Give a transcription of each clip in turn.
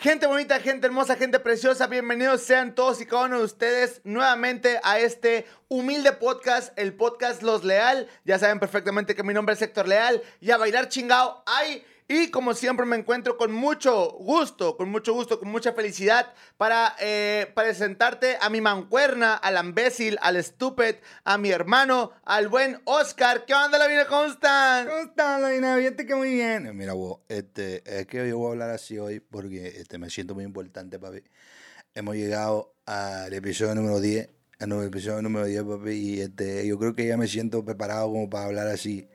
Gente bonita, gente hermosa, gente preciosa, bienvenidos sean todos y cada uno de ustedes nuevamente a este humilde podcast, el podcast Los Leal. Ya saben perfectamente que mi nombre es Héctor Leal y a bailar chingao. ¡Ay! Y como siempre me encuentro con mucho gusto, con mucho gusto, con mucha felicidad para eh, presentarte a mi mancuerna, al imbécil, al estúpid, a mi hermano, al buen Oscar. ¿Qué onda, la vida? ¿Cómo están? ¿Cómo están, Lavina? Fíjate que muy bien. Eh, Mira, vos, este, es que yo voy a hablar así hoy porque este, me siento muy importante, papi. Hemos llegado al episodio número 10, al episodio número 10, papi, y este, yo creo que ya me siento preparado como para hablar así,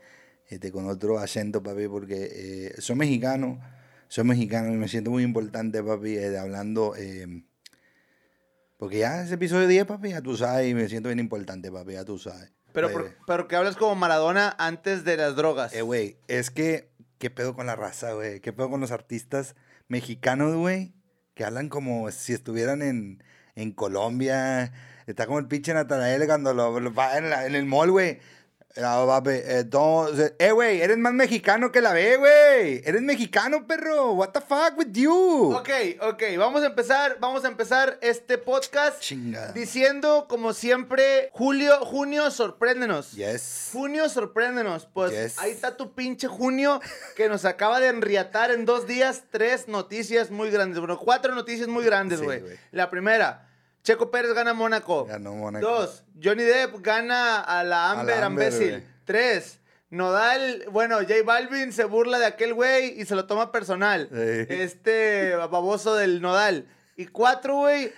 este, con otro acento, papi, porque eh, soy mexicano, soy mexicano y me siento muy importante, papi, eh, hablando... eh, porque ya es episodio 10, papi, ya tú sabes, y me siento bien importante, papi, ya tú sabes. Pero, por- pero que hablas como Maradona antes de las drogas. Eh, güey, es que, ¿qué pedo con la raza, güey? ¿Qué pedo con los artistas mexicanos, güey? Que hablan como si estuvieran en, en Colombia. Está como el pinche Natanael cuando lo, lo va en, la- en el mall, güey. Ah, papi, entonces, eh, güey, eres más mexicano que la B, güey. Eres mexicano, perro. What the fuck with you? Ok, ok, vamos a empezar, vamos a empezar este podcast Chingada. diciendo, como siempre, Julio, junio, sorpréndenos. Yes. Junio, sorpréndenos. Pues Yes. ahí está tu pinche junio que nos acaba de enriatar en dos días tres noticias muy grandes. Bueno, cuatro noticias muy grandes, güey. La primera, Checo Pérez gana Mónaco. Ganó Mónaco. Dos, Johnny Depp gana a la A la Amber Ambécil. Tres, Nodal, bueno, J Balvin se burla de aquel güey y se lo toma personal. Sí. Este baboso del Nodal. Y cuatro, güey.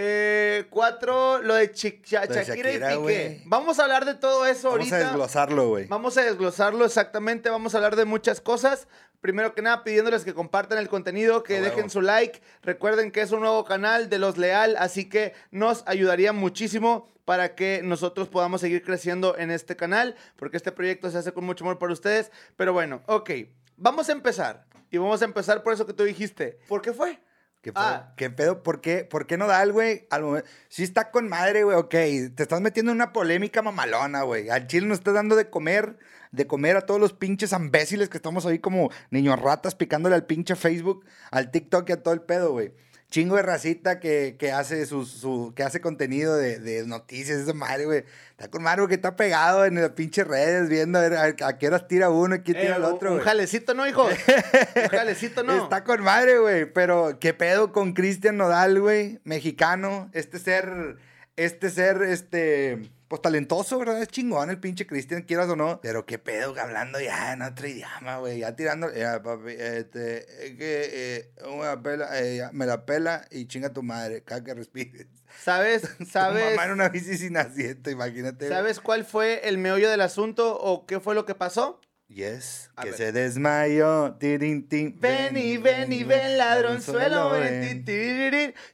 Eh, cuatro, lo de Shakira, Shakira, y Piqué. Vamos a hablar de todo eso Vamos a ahorita. desglosarlo, güey. Vamos a desglosarlo exactamente, vamos a hablar de muchas cosas. Primero que nada, pidiéndoles que compartan el contenido, que A dejen huevo. su like. Recuerden que es un nuevo canal de Los Leal, así que nos ayudaría muchísimo para que nosotros podamos seguir creciendo en este canal, porque este proyecto se hace con mucho amor para ustedes. Pero bueno, ok, vamos a empezar. Y vamos a empezar por eso que tú dijiste. ¿Por qué fue? ¿Qué pedo? Ah. ¿Qué pedo? ¿Por qué, ¿Por qué no da el güey? Al momento- Sí está con madre, güey, ok. Te estás metiendo en una polémica mamalona, güey. Al chile nos estás dando de comer, de comer a todos los pinches imbéciles que estamos ahí como niños ratas picándole al pinche Facebook, al TikTok y a todo el pedo, güey. Chingo de racita que, que hace su, su- que hace contenido de, de noticias, esa madre, güey. Está con madre, güey, que está pegado en las pinches redes viendo a, ver a, a qué horas tira uno y quién tira Eh, el otro, un jalecito, ¿no, hijos? un jalecito, ¿no? Está con madre, güey. Pero, ¿qué pedo con Cristian Nodal, güey? Mexicano. Este ser, este ser, este, pues talentoso, ¿verdad? Es chingón el pinche Cristian, quieras o no. Pero, ¿qué pedo hablando ya en otro idioma, güey? Ya tirando, ya, papi, este, es que eh, una pela, eh, ya, me la pela y chinga tu madre, cada que respires. ¿Sabes? Tu ¿Sabes? mamá en una bici sin asiento, imagínate. ¿Sabes cuál fue el meollo del asunto o qué fue lo que pasó? Yes, A que ver. se desmayó. Tirin, tin, Ven y ven y ven, ladronzuelo, ven.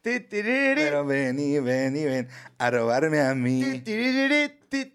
Pero ven y ven y ven a robarme a mí.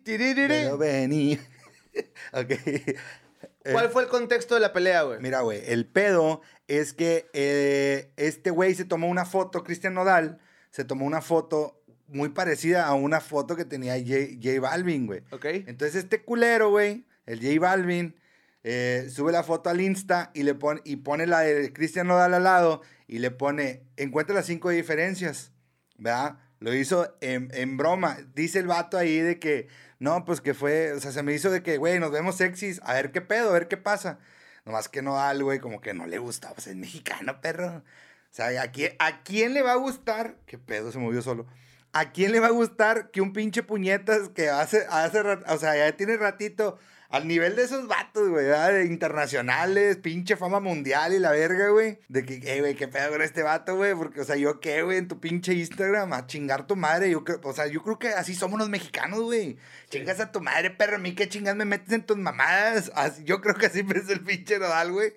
Pero ven y... ok. Eh, ¿Cuál fue el contexto de la pelea, güey? Mira, güey, el pedo es que eh, este güey se tomó una foto, Cristian Nodal, se tomó una foto muy parecida a una foto que tenía J, J Balvin, güey. ¿Ok? Entonces este culero, güey, el J Balvin, eh, sube la foto al Insta y le pone, y pone la de Cristian Nodal al lado y le pone, encuentra las cinco diferencias, ¿verdad? Lo hizo en, en broma. Dice el vato ahí de que, no, pues que fue, o sea, se me hizo de que, güey, nos vemos sexys, a ver qué pedo, a ver qué pasa. Nomás que Nodal, güey, como que no le gusta, pues es mexicano, perro. O sea, ¿a quién, ¿a quién le va a gustar? ¿Qué pedo? Se movió solo. ¿A quién le va a gustar que un pinche puñetas que hace, hace o sea, ya tiene ratito al nivel de esos vatos, güey, ¿verdad? Internacionales, pinche fama mundial y la verga, güey? De que, eh, güey, qué pedo con este vato, güey, porque, o sea, yo qué, güey, en tu pinche Instagram, a chingar tu madre, yo creo, o sea, yo creo que así somos los mexicanos, güey. Chingas a tu madre, perro, a mí qué chingas me metes en tus mamadas. Así- yo creo que así es el pinche Nodal, güey.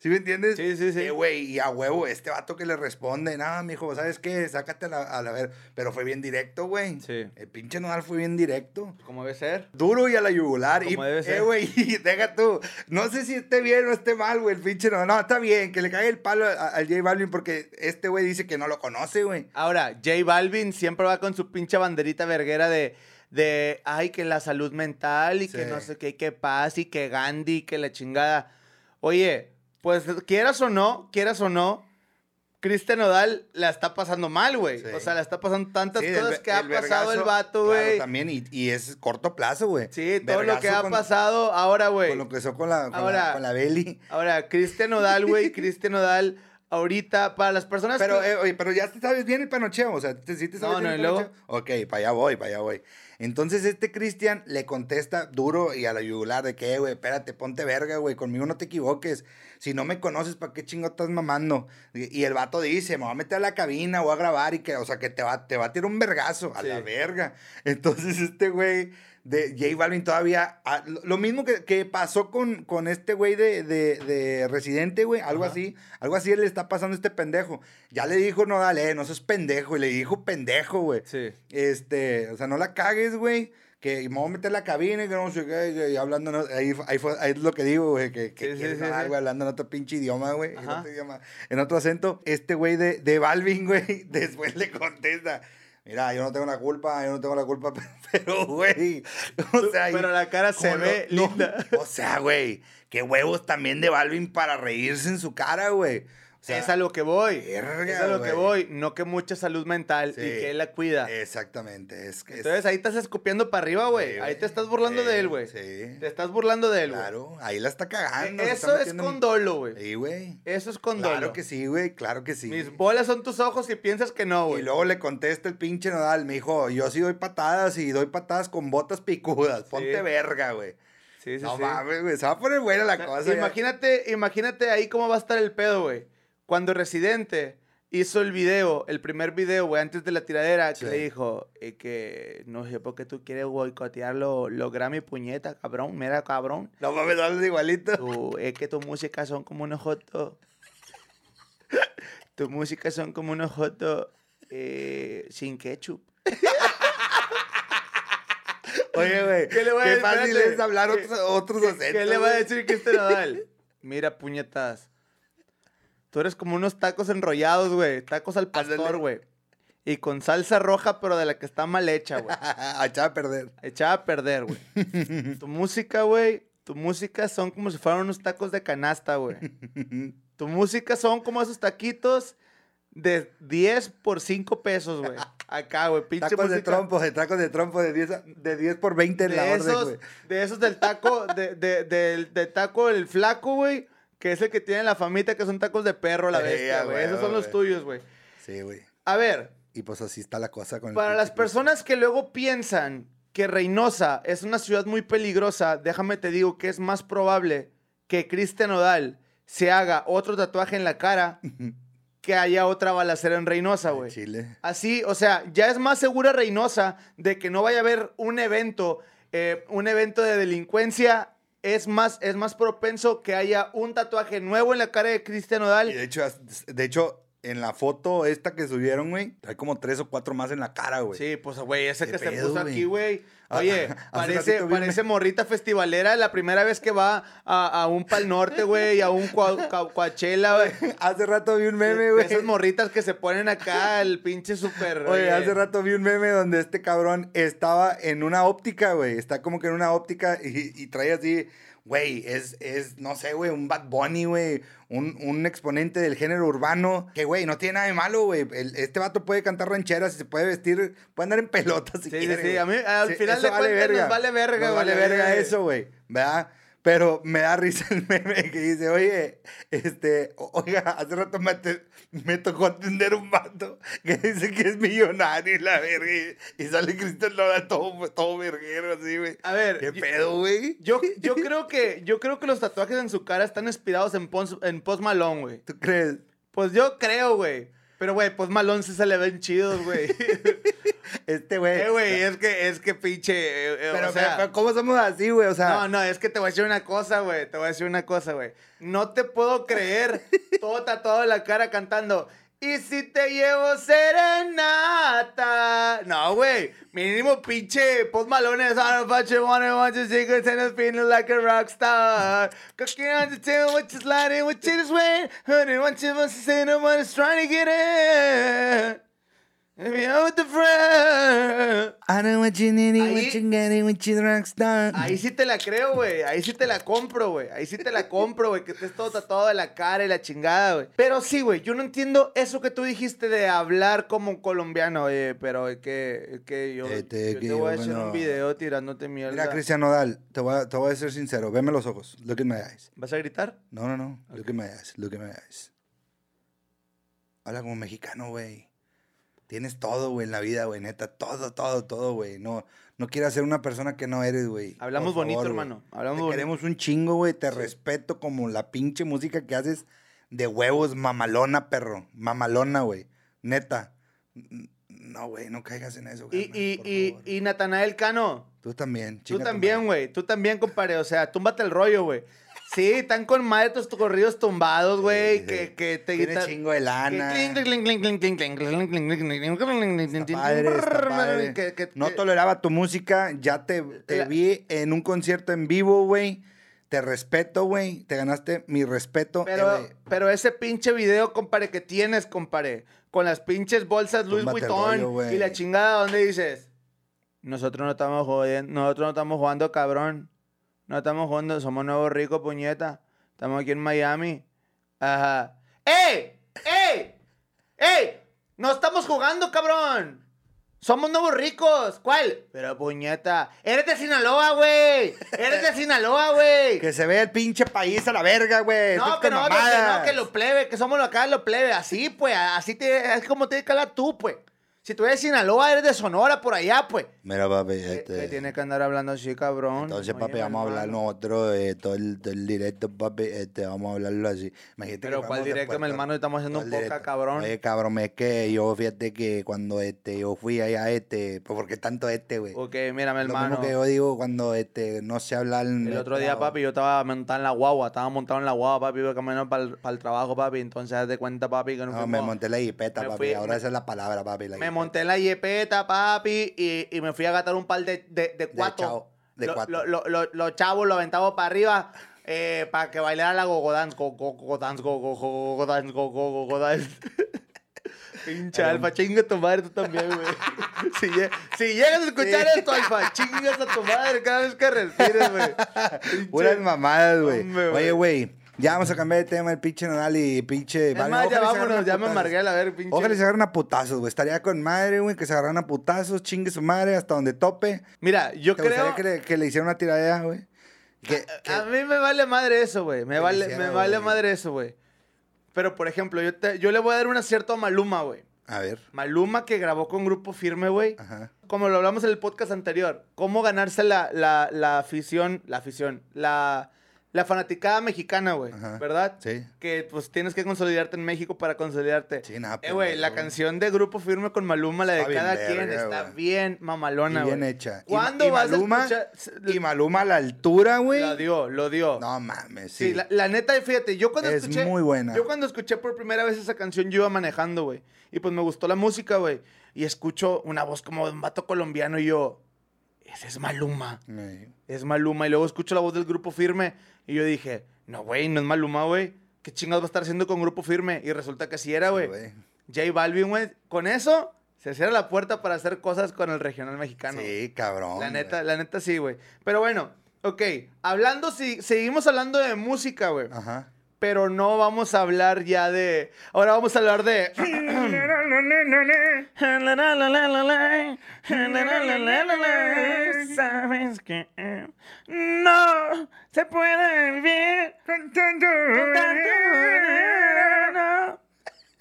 ¿Sí me entiendes? Sí, sí, sí. Eh, güey, y a huevo, este vato que le responde, no, mijo, ¿sabes qué? Sácate a la, a la ver. Pero fue bien directo, güey. Sí. El pinche Nodal fue bien directo. Como debe ser. Duro y a la yugular. Como y, debe ser. Eh, güey, y deja tú. No sé si esté bien o esté mal, güey, el pinche Nodal. No, está bien, que le caiga el palo al J Balvin porque este güey dice que no lo conoce, güey. Ahora, J Balvin siempre va con su pinche banderita verguera de, de ay, que la salud mental y que no sé qué, que paz y que Gandhi, que la chingada. Oye, pues quieras o no, quieras o no, Cristian Nodal la está pasando mal, güey. Sí. O sea, la está pasando tantas Sí, cosas que ha pasado el vato, claro, güey. también, y, y es corto plazo, güey. sí, todo lo que ha con- pasado ahora, güey. Con lo que hizo con la, con Ahora- la, con la Beli. Ahora, Cristian Nodal, güey, Cristian Nodal, ahorita, para las personas Pero, que... eh, oye, pero ya te sabes bien el panocheo, o sea, ¿te, ¿sí te sabes No, bien no, el ¿y luego? Ok, para allá voy, para allá voy. Entonces este Cristian le contesta duro y a la yugular de que, "Eh, güey, espérate, ponte verga, güey, conmigo no te equivoques. Si no me conoces, ¿para qué chingo estás mamando? Y, y el vato dice, me voy a meter a la cabina, voy a grabar y que, o sea, que te va, te va a tirar un vergazo, a la verga. Entonces este güey de J Balvin todavía, ah, lo, mismo que, que pasó con, con este güey de, de, de Residente, güey, algo Ajá. así, algo así le está pasando a este pendejo. Ya le dijo, no, dale, no seas pendejo, y le dijo pendejo, güey. Sí. Este, o sea, no la cagues, güey. Que me voy a meter la cabina y que no sé qué, y hablando, no- ahí, ahí, fue, ahí es lo que digo, güey, que, que Sí, sí, sí, güey, hablando en otro pinche idioma, güey, en otro idioma, en otro acento. Este güey de, de Balvin, güey, después le contesta, mira, yo no tengo la culpa, yo no tengo la culpa, pero, güey, o sea... Pero la cara se lo- ve no, linda. o sea, güey, qué huevos también de Balvin para reírse en su cara, güey. O sea, es a lo que voy. verga, es a lo que voy. No que mucha salud mental Sí. y que él la cuida. Exactamente, es que... es- Entonces ahí estás escupiendo para arriba, güey. Ahí te estás burlando de él, güey. Sí. Te estás burlando de él, güey. Claro, ahí la está cagando. se está Eso es metiendo en- con dolo, güey. Sí, güey. Eso es con dolo. Claro que sí, güey, claro que sí. Mis bolas son tus ojos y piensas que no, y güey. luego le contesta el pinche Nodal, me dijo, yo sí doy patadas y doy patadas con botas picudas. Ponte Sí. verga, güey. Sí, sí, no sí. mames, güey, se va a poner buena la cosa. ya. Imagínate, imagínate ahí cómo va a estar el pedo, güey. Cuando Residente hizo el video, el primer video, güey, antes de la tiradera, que Sí. le dijo eh, que no sé por qué tú quieres boicotear los lo Grammy puñeta, cabrón. Mira, cabrón. No mames, dale igualito. Tu- es que tus músicas son como unos jotos. tus músicas son como unos jotos eh, sin ketchup. Oye, güey, ¿Qué le voy a qué decir? fácil es hablar ¿Qué- otros, otros ¿Qué, acentos. qué le va a decir que este Nodal? Mira, puñetas. Tú eres como unos tacos enrollados, güey. Tacos al pastor, güey. Y con salsa roja, pero de la que está mal hecha, güey. a echar a perder. Echada a perder, güey. tu música, güey. Tu música son como si fueran unos tacos de canasta, güey. Tu música son como esos taquitos de 10 por 5 pesos, güey. Acá, güey. Pinche Tacos de trompo, de tacos de trompo de 10, a- de 10 por 20 en la de orden, esos, güey. de esos del taco, de, de, del, del taco el flaco, güey, que es el que tiene la famita, que son tacos de perro, la bestia, güey. Esos son los tuyos, güey. Sí, güey. A ver, Y pues así está la cosa con el para las personas que luego piensan que Reynosa es una ciudad muy peligrosa, déjame te digo que es más probable que Cristian Odal se haga otro tatuaje en la cara que haya otra balacera en Reynosa, güey. Chile. Así, o sea, ya es más segura Reynosa de que no vaya a haber un evento, eh, un evento de delincuencia. Es más, es más propenso que haya un tatuaje nuevo en la cara de Cristian Y Odal. de hecho, de hecho, en la foto esta que subieron, güey, hay como tres o cuatro más en la cara, güey. Sí, pues, güey, ese ¿Qué que se puso aquí, güey. Ah, Oye, parece, parece morrita festivalera la primera vez que va a, a un Pal Norte, güey, a un Coachella, güey. Hace rato vi un meme, güey. Esas morritas que se ponen acá, el pinche súper... Oye, hace rato vi un meme donde este cabrón estaba en una óptica, güey. Está como que en una óptica y, y trae así, güey, es, es, no sé, güey, un Bad Bunny, güey. Un, un exponente del género urbano. Que, güey, no tiene nada de malo, güey. El- Este vato puede cantar rancheras y se puede vestir, puede andar en pelotas si Sí, sí, quiere, sí, güey. a mí, al final de cuentas, nos vale verga, Nos güey. vale verga eso, güey. ¿Verdad? Pero me da risa el meme que dice, oye, este, oiga, hace rato me, tocó atender un vato que dice que es millonario y la verga, y, y sale Cristian Nodal todo, todo verguero así, güey. A ver, ¿Qué yo- pedo, güey? Yo, yo creo que yo creo que los tatuajes en su cara están inspirados en, Pons- en Post Malone, güey. ¿Tú crees? Pues yo creo, güey. Pero, güey, Post Malone sí se le ven chidos, güey. Este, güey. eh, güey, es que, es que pinche... eh, eh, Pero, o sea, pero, ¿cómo somos así, güey? O sea, no, no, es que te voy a decir una cosa, güey. Te voy a decir una cosa, güey. No te puedo creer todo tatuado en la cara cantando... Y si te llevo serenata. No, güey. Mínimo pinche Post Malone on a bunch of and one to secrets and it's feeling like a rock star. Cooking on the table, which is lighting, which is weight. Honey, one of us is saying, no one is trying to get in. Ahí- what you getting, what you rockstar. Ahí sí te la creo, güey. Ahí sí te la compro, güey. Ahí sí te la compro, güey. Que estés todo tatuado de la cara y la chingada, güey. Pero sí, güey. Yo no entiendo eso que tú dijiste de hablar como colombiano, oye. Pero es que, es que yo, Este, yo que te voy a hacer bueno. un video tirándote mierda. Mira, Cristian Nodal, te voy, a, te voy a ser sincero. Veme los ojos. Look in my eyes. ¿Vas a gritar? No, no, no. Look in my eyes. Look in my eyes. Habla como mexicano, güey. Tienes todo, güey, en la vida, güey. Neta, todo, todo, todo, güey. No, no quieras ser una persona que no eres, güey. Hablamos bonito, güey. hermano. Hablamos Te bonito. queremos un chingo, güey. Te respeto como la pinche música que haces de huevos, mamalona, perro. Mamalona, güey. Neta. No, güey, no caigas en eso, Y, carnal, y, y, favor. y Natanael Cano. Tú también, Tú también, güey. Tú también, compadre. O sea, túmbate el rollo, güey. Sí, están con madre tus corridos tumbados, güey. Sí, Que, sí. que te Tiene chingo de lana. Está Está padre, está padre. Que, que- no toleraba tu música, ya te, te La- vi en un concierto en vivo, güey. Te respeto, güey. Te ganaste mi respeto. pero, Eh, pero ese pinche video, compadre, que tienes, compadre, con las pinches bolsas Louis Vuitton rollo, y la chingada, ¿dónde dices? Nosotros no estamos jodiendo, nosotros no estamos jugando, cabrón. No estamos jugando, somos nuevos ricos, puñeta. Estamos aquí en Miami. Ajá. ¡Ey! ¡Ey! ¡Ey! No estamos jugando, cabrón. Somos nuevos ricos. ¿Cuál? Pero puñeta. Eres de Sinaloa, güey. Eres de Sinaloa, güey. Que se vea el pinche país a la verga, güey. No, Estás que no, que no, que lo plebe, que somos acá lo plebe. Así, pues, así te, es como te hablar tú, pues. Si tú eres de Sinaloa, eres de Sonora, por allá, pues. Mira, papi, Que, este... que tienes que andar hablando así, cabrón. Entonces, Oye, papi, mi vamos a hablar nosotros eh, todo, el, todo el directo, papi. Este, vamos a hablarlo así. Imagínate Pero que ¿cuál directo, mi hermano? Estamos haciendo ¿Cuál un poca, directo? cabrón. Oye, cabrón, es que yo fíjate que cuando este, yo fui allá, este, pues, ¿por qué tanto este, güey? Ok, mírame, Lo hermano. mismo que yo digo cuando este, no sé hablar. El otro día, papi, yo estaba montado en la guagua. Estaba montado en la guagua, papi. Iba caminando para el, trabajo, papi. Entonces, haz de cuenta, papi, que no, No, me monté la jipeta, me papi. fui- Ahora me- esa es la palabra, papi. La Me. Monté en la yepeta, papi, y, y me fui a gastar un par de, de, de cuatro. chavo, de Lo- cuatro. lo- lo- lo- Los chavos lo aventamos para arriba eh, para que bailara la gogodance. Go, go, go, dance, go, go, dance, go, go, dance. Pinche alfa, chinga tu madre tú también, güey. Si, lle- si llegas a escuchar Sí. esto, alfa, chingas a tu madre cada vez que respires, güey. Puras mamadas, güey. Oye, güey, ya vamos a cambiar de tema el pinche Nodal y pinche. Es vale, más, ya vámonos, ya me amargué a la ver, pinche. Ojalá se agarren a putazos, güey. Estaría con madre, güey, que se agarran a putazos, chingue su madre hasta donde tope. Mira, yo ¿Te creo. que le, que le hicieran una tiradera, güey? Que, que- A mí me vale madre eso, güey. Me vale, me vale madre eso, güey. Pero, por ejemplo, yo, te- yo le voy a dar un acierto a Maluma, güey. A ver. Maluma que grabó con Grupo Firme, güey. Ajá. Como lo hablamos en el podcast anterior. Cómo ganarse la, la, la afición, la afición, la, la fanaticada mexicana, güey. ¿Verdad? Sí. Que pues tienes que consolidarte en México para consolidarte. Sí, nada, Eh, güey, la canción de Grupo Firme con Maluma, la de Está bien cada verga, quien, está bien mamalona, güey. bien hecha. ¿Cuándo y vas Maluma- a escuchar? Y Maluma a la altura, güey. Lo dio, lo dio. No mames, Sí, sí. la, la neta, fíjate, yo cuando Es escuché. muy buena. Yo cuando escuché por primera vez esa canción, yo iba manejando, güey. Y pues me gustó la música, güey. Y escucho una voz como de un vato colombiano y yo. Ese es Maluma. Sí. Es Maluma. Y luego escucho la voz del grupo firme. Y yo dije, no, güey, no es Maluma, güey. ¿Qué chingados va a estar haciendo con grupo firme? Y resulta que sí era, güey. güey. J Balvin, güey. Con eso se cierra la puerta para hacer cosas con el regional mexicano. Sí, cabrón. La neta, la neta sí, güey. Pero bueno, ok. Hablando, si, seguimos hablando de música, güey. Ajá. Pero no vamos a hablar ya de. Ahora vamos a hablar de. Sabes que no se puede vivir con tanto veneno.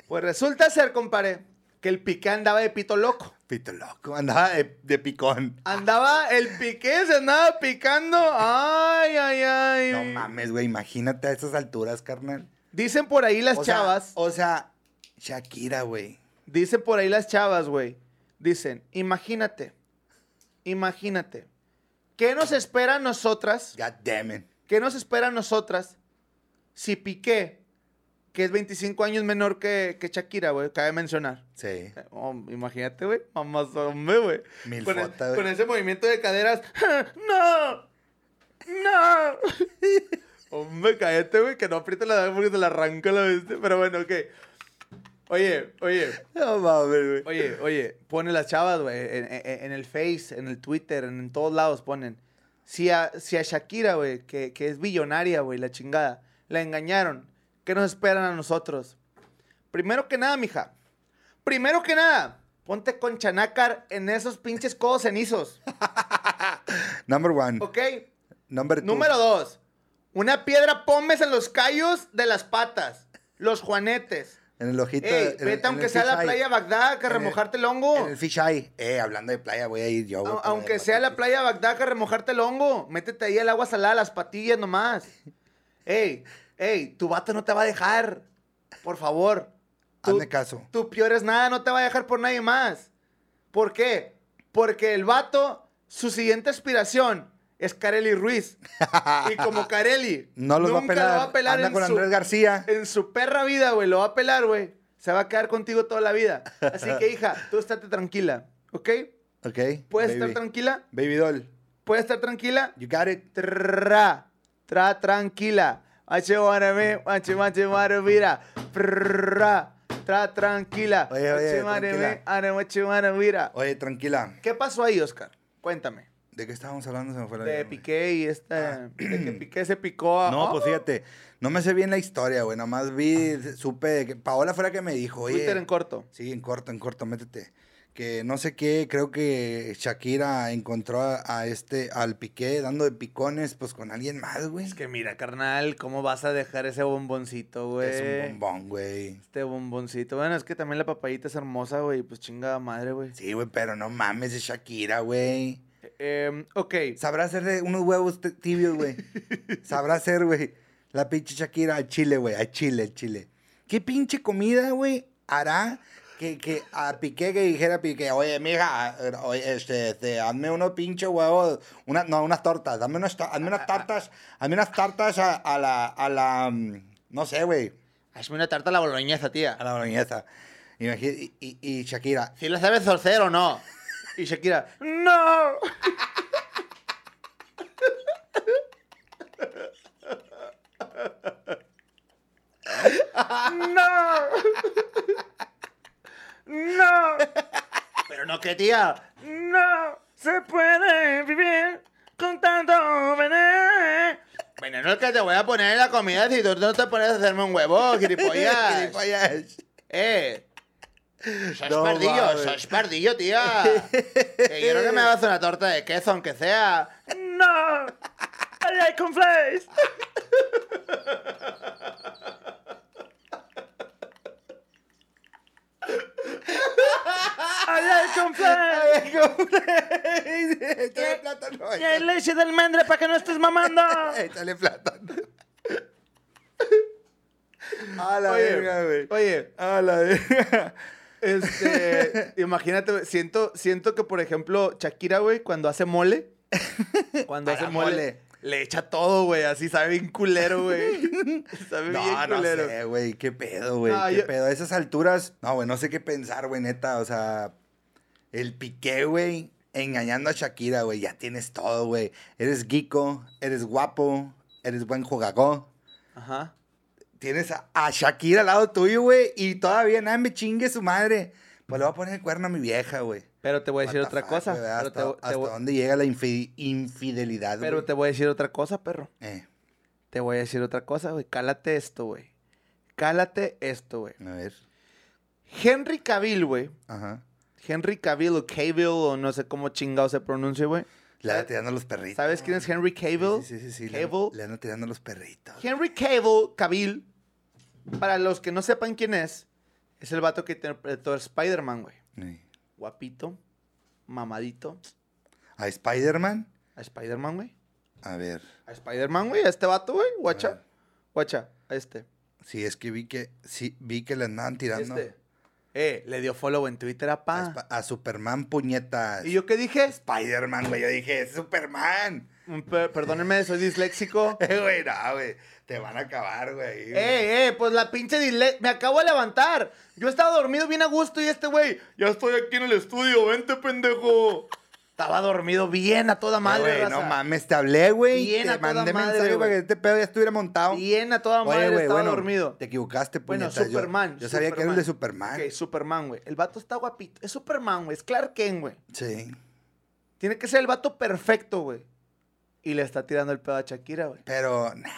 Pues resulta ser, compadre, que el piqué andaba de pito loco. Pito loco. Andaba de, de picón. Andaba, el piqué se andaba picando. Ay, ay, ay. No mames, güey. Imagínate a esas alturas, carnal. Dicen por ahí las O sea, chavas. o sea, Shakira, güey. Dicen por ahí las chavas, güey. Dicen, imagínate, imagínate. ¿Qué nos espera a nosotras? God damn it. ¿Qué nos espera a nosotras si Piqué, que es 25 años menor que, que Shakira, güey, cabe mencionar? Sí. Eh, oh, imagínate, güey, mamás, hombre, güey. Milfota, Con, el- con ese movimiento de caderas. ¡No! ¡No! hombre, cállate, güey, que no aprieta la porque se la arranca la bestia. Pero bueno, ok. Oye, oye, No mames, güey. oye, oye, pone las chavas, güey, en, en- en el Face, en el Twitter, en, todos lados ponen. Si a, si a Shakira, güey, que, que es billonaria, güey, la chingada, la engañaron, ¿qué nos esperan a nosotros? Primero que nada, mija, primero que nada, ponte con chanácar en esos pinches codos cenizos, Number one. ¿ok? Number two. Número dos, una piedra pómez en los callos de las patas, los juanetes. En el ojito. Ey, en- vete en aunque sea a la playa Bagdad, que remojarte el hongo. En el fish eye. Eh, hablando de playa, voy a ir yo. aunque sea la playa Bagdad, que remojarte el hongo. Métete ahí al agua salada, las patillas nomás. Ey, ey, tu vato no te va a dejar. Por favor. Hazme caso. tu peor es nada, no te va a dejar por nadie más. ¿Por qué? Porque el vato, su siguiente aspiración es Carely Ruiz. y como Carely No los va a nunca pelar. lo va a pelar Anda en con su- Andrés García. en su perra vida, güey, lo va a pelar, güey. Se va a quedar contigo toda la vida. Así que, hija, tú estate tranquila, ¿ok? Ok. ¿Puedes baby. estar tranquila? Baby doll. ¿Puedes estar tranquila? You got it. Tra, tra, tranquila. Mache, guarame, mache, mache, mira. Tra, tra, tranquila. Oye, oye, tranquila. me. Oye, tranquila. ¿Qué pasó ahí, Oscar? Cuéntame. ¿De qué estábamos hablando? Se me fue la De. Piqué y esta. De que Piqué se picó. a- No, pues fíjate, no me sé bien la historia, güey. Nomás vi, supe que Paola fue la que me dijo, oye. Twitter en corto. Sí, en corto, en corto, métete. Que no sé qué, creo que Shakira encontró a, a este, al Piqué dando de picones, pues con alguien más, güey. Es que mira, carnal, ¿cómo vas a dejar ese bomboncito, güey? Es un bombón, güey. Este bomboncito. Bueno, es que también la papayita es hermosa, güey. Pues chingada madre, güey. Sí, güey, pero no mames, es Shakira, güey. Eh, ok. Sabrá hacer unos huevos tibios, güey. Sabrá hacer, güey. La pinche Shakira al chile, güey. A chile, al chile. ¿Qué pinche comida, güey, hará que, que a Piqué que dijera Piqué, oye, mija, oye, este, este, hazme unos pinche huevos, una, no, unas tortas, dame unas, hazme unas tartas, hazme unas tartas a, a la, a la, mm, no sé, güey, Hazme una tarta a la boloñesa, tía. a la boloñesa. Imagi- Y, y, y Shakira, Si la sabes torcer o no. Y Shakira, ¡No! ¡No! ¡No! Pero no que tía. No se puede vivir con tanto veneno. Veneno el que te voy a poner en la comida si tú no te pones a hacerme un huevo, gilipollas. Gilipollas. Eh. Sos No pardillo, mames. sos pardillo, tía. que quiero que me hagas una torta de queso, aunque sea. ¡No! ¡I like cornflakes! ¡I like cornflakes! Échale plátano, ¡Y hay leche de almendra para que no estés mamando! Échale plátano. A la Oye, verga, güey. Oye, A la verga. Este, imagínate, güey, siento, siento que, por ejemplo, Shakira, güey, cuando hace mole, cuando hace mole, mole. le echa todo, güey, así sabe bien culero, güey. sabe bien No, no sé, güey. ¿Qué pedo, güey? No, ¿Qué yo- pedo? A esas alturas, no, güey, no sé qué pensar, güey, neta. O sea, el piqué, güey, engañando a Shakira, güey. Ya tienes todo, güey. Eres geeko, eres guapo, eres buen jugador. Ajá. Tienes a, a Shakira al lado tuyo, güey, y todavía nada me chingue su madre. Pues le voy a poner el cuerno a mi vieja, güey. Pero te voy a decir otra fuck, cosa. ¿Hasta, te, te hasta voy- dónde llega la infi- infidelidad, pero te voy a decir otra cosa, perro. Eh, Te voy a decir otra cosa, güey. Cálate esto, güey. Cálate esto, güey. a ver. Henry Cavill, güey. Ajá. Henry Cavill o Cavill o no sé cómo chingado se pronuncia, güey. Le anda tirando a los perritos. ¿Sabes quién es Henry Cavill? Sí, sí, sí. sí, le- Cavill. Le anda tirando a los perritos. Henry Cavill, Cavill, para los que no sepan quién es, es el vato que interpretó a Spider-Man, güey. Sí. Guapito, mamadito. ¿A Spider-Man? A Spider-Man, güey. A ver. A Spider-Man, güey. A este vato, güey. Guacha. Guacha. A este. Sí, es que vi que, sí, vi que le andaban tirando Este. Eh, le dio follow en Twitter a pa. A Superman puñetas. ¿Y yo qué dije? Spider-Man, güey. Yo dije, es Superman. Mm, per- Perdónenme, soy disléxico. Eh, güey, no, güey. Te van a acabar, güey. ¡Eh, eh! Pues la pinche disle... Me acabo de levantar. Yo estaba dormido bien a gusto y este güey... Ya estoy aquí en el estudio, vente, pendejo. Estaba dormido bien a toda madre, Güey, raza. no mames, te hablé, güey. Bien a Te toda mandé madre, mensaje para güey. que este pedo ya estuviera montado. Bien a toda Oye, madre, güey, estaba bueno, dormido. Te equivocaste, Bueno, puñetas. Yo- Superman. Yo, sabía que era el de Superman. Ok, Superman, güey. El vato está guapito. Es Superman, güey. Es Clark Kent, güey. Sí. Tiene que ser el vato perfecto, güey. Y le está tirando el pedo a Shakira, güey. Pero, nah,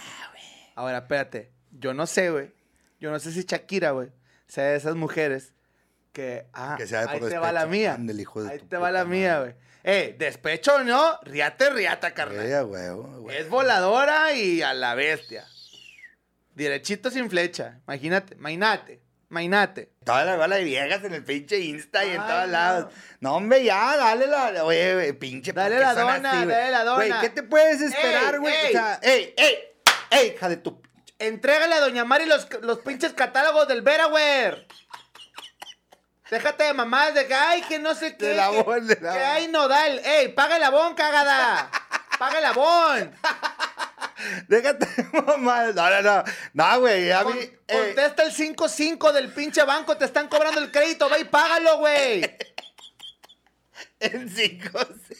Ahora, espérate. Yo no sé, güey. Yo no sé si Shakira, güey, sea de esas mujeres que. Ah, Que sea de ahí te va la mía. Ándale, hijo de ahí te va la mía, madre. güey. Eh, despecho no, riate, riata, carnal. güey, a huevo, güey. Es voladora y a la bestia. Derechito sin flecha. Imagínate, mainate, mainate. Toda la bola de viejas en el pinche Insta y en todos no. lados. No, hombre, ya, dale la. Oye, güey, pinche. ¿por Dale la dona, así, dale la dona. Güey, ¿qué te puedes esperar, Ey, güey? ey. O sea, ey, ey, ey, hija de tu. Entrégale a Doña Mari los, los pinches catálogos del Veraware. Déjate de mamás de que, ay, que no sé qué. De la que- Bon, de la Que Bon. hay nodal. Ey, paga el abón, cagada. Paga el abón. Déjate, mamá. No, no, no. No, güey, a mí. Con- eh, contesta el 5-5 del pinche banco. Te están cobrando el crédito. Ve y págalo, güey. En cinco, sí.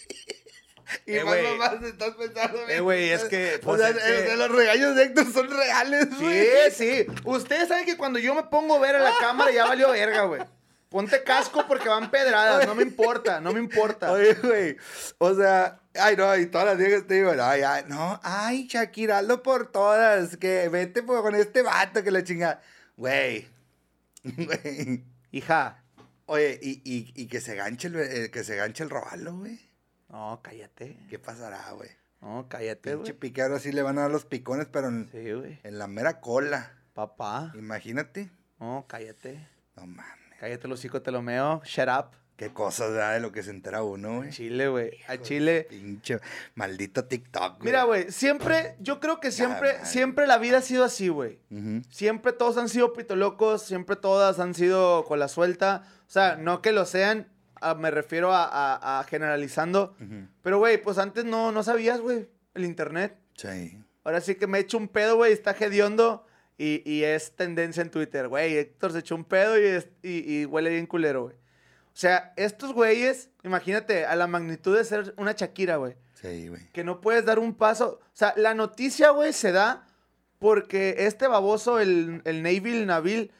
Y Eh, más güey. mamás estás pensando. Eh, güey, es que, O pues, sea, es que- eh, o sea, los regaños de Héctor son reales, Sí, güey. sí. Ustedes saben que cuando yo me pongo a ver a la cámara ya valió verga, güey. Ponte casco porque van pedradas. No me importa, no me importa. Oye, güey. O sea, ay, no, y todas las viejas te digo, ay, ay, no, ay, Shakira, hazlo por todas. Que vete pues, con este vato que la chinga. Güey. Güey. Hija. Oye, y, y, y que se ganche el, eh, que se ganche el robalo, güey. No, cállate. ¿Qué pasará, güey? No, cállate, Pinche güey. piquero así le van a dar los picones, pero en, Sí, en la mera cola. Papá. Imagínate. No, cállate. No mames. Cállate los hijos, te lo meo. Shut up. Qué cosas, ¿verdad? De lo que se entera uno, güey. Chile, güey. A Chile. Pinche maldito TikTok, güey. Mira, güey, siempre, yo creo que siempre, siempre la vida ha sido así, güey. Siempre todos han sido pitolocos, siempre todas han sido con la suelta. O sea, no que lo sean, me refiero a, a- a generalizando. Pero, güey, pues antes no, no sabías, güey, el internet. Sí. Ahora sí que me he hecho un pedo, güey, está hediondo y, y es tendencia en Twitter, güey. Héctor se echó un pedo y, es- y, y huele bien culero, güey. O sea, estos güeyes, imagínate, a la magnitud de ser una Shakira, güey. Sí, güey. Que no puedes dar un paso. O sea, la noticia, güey, se da porque este baboso, el, el Nabil Nabil,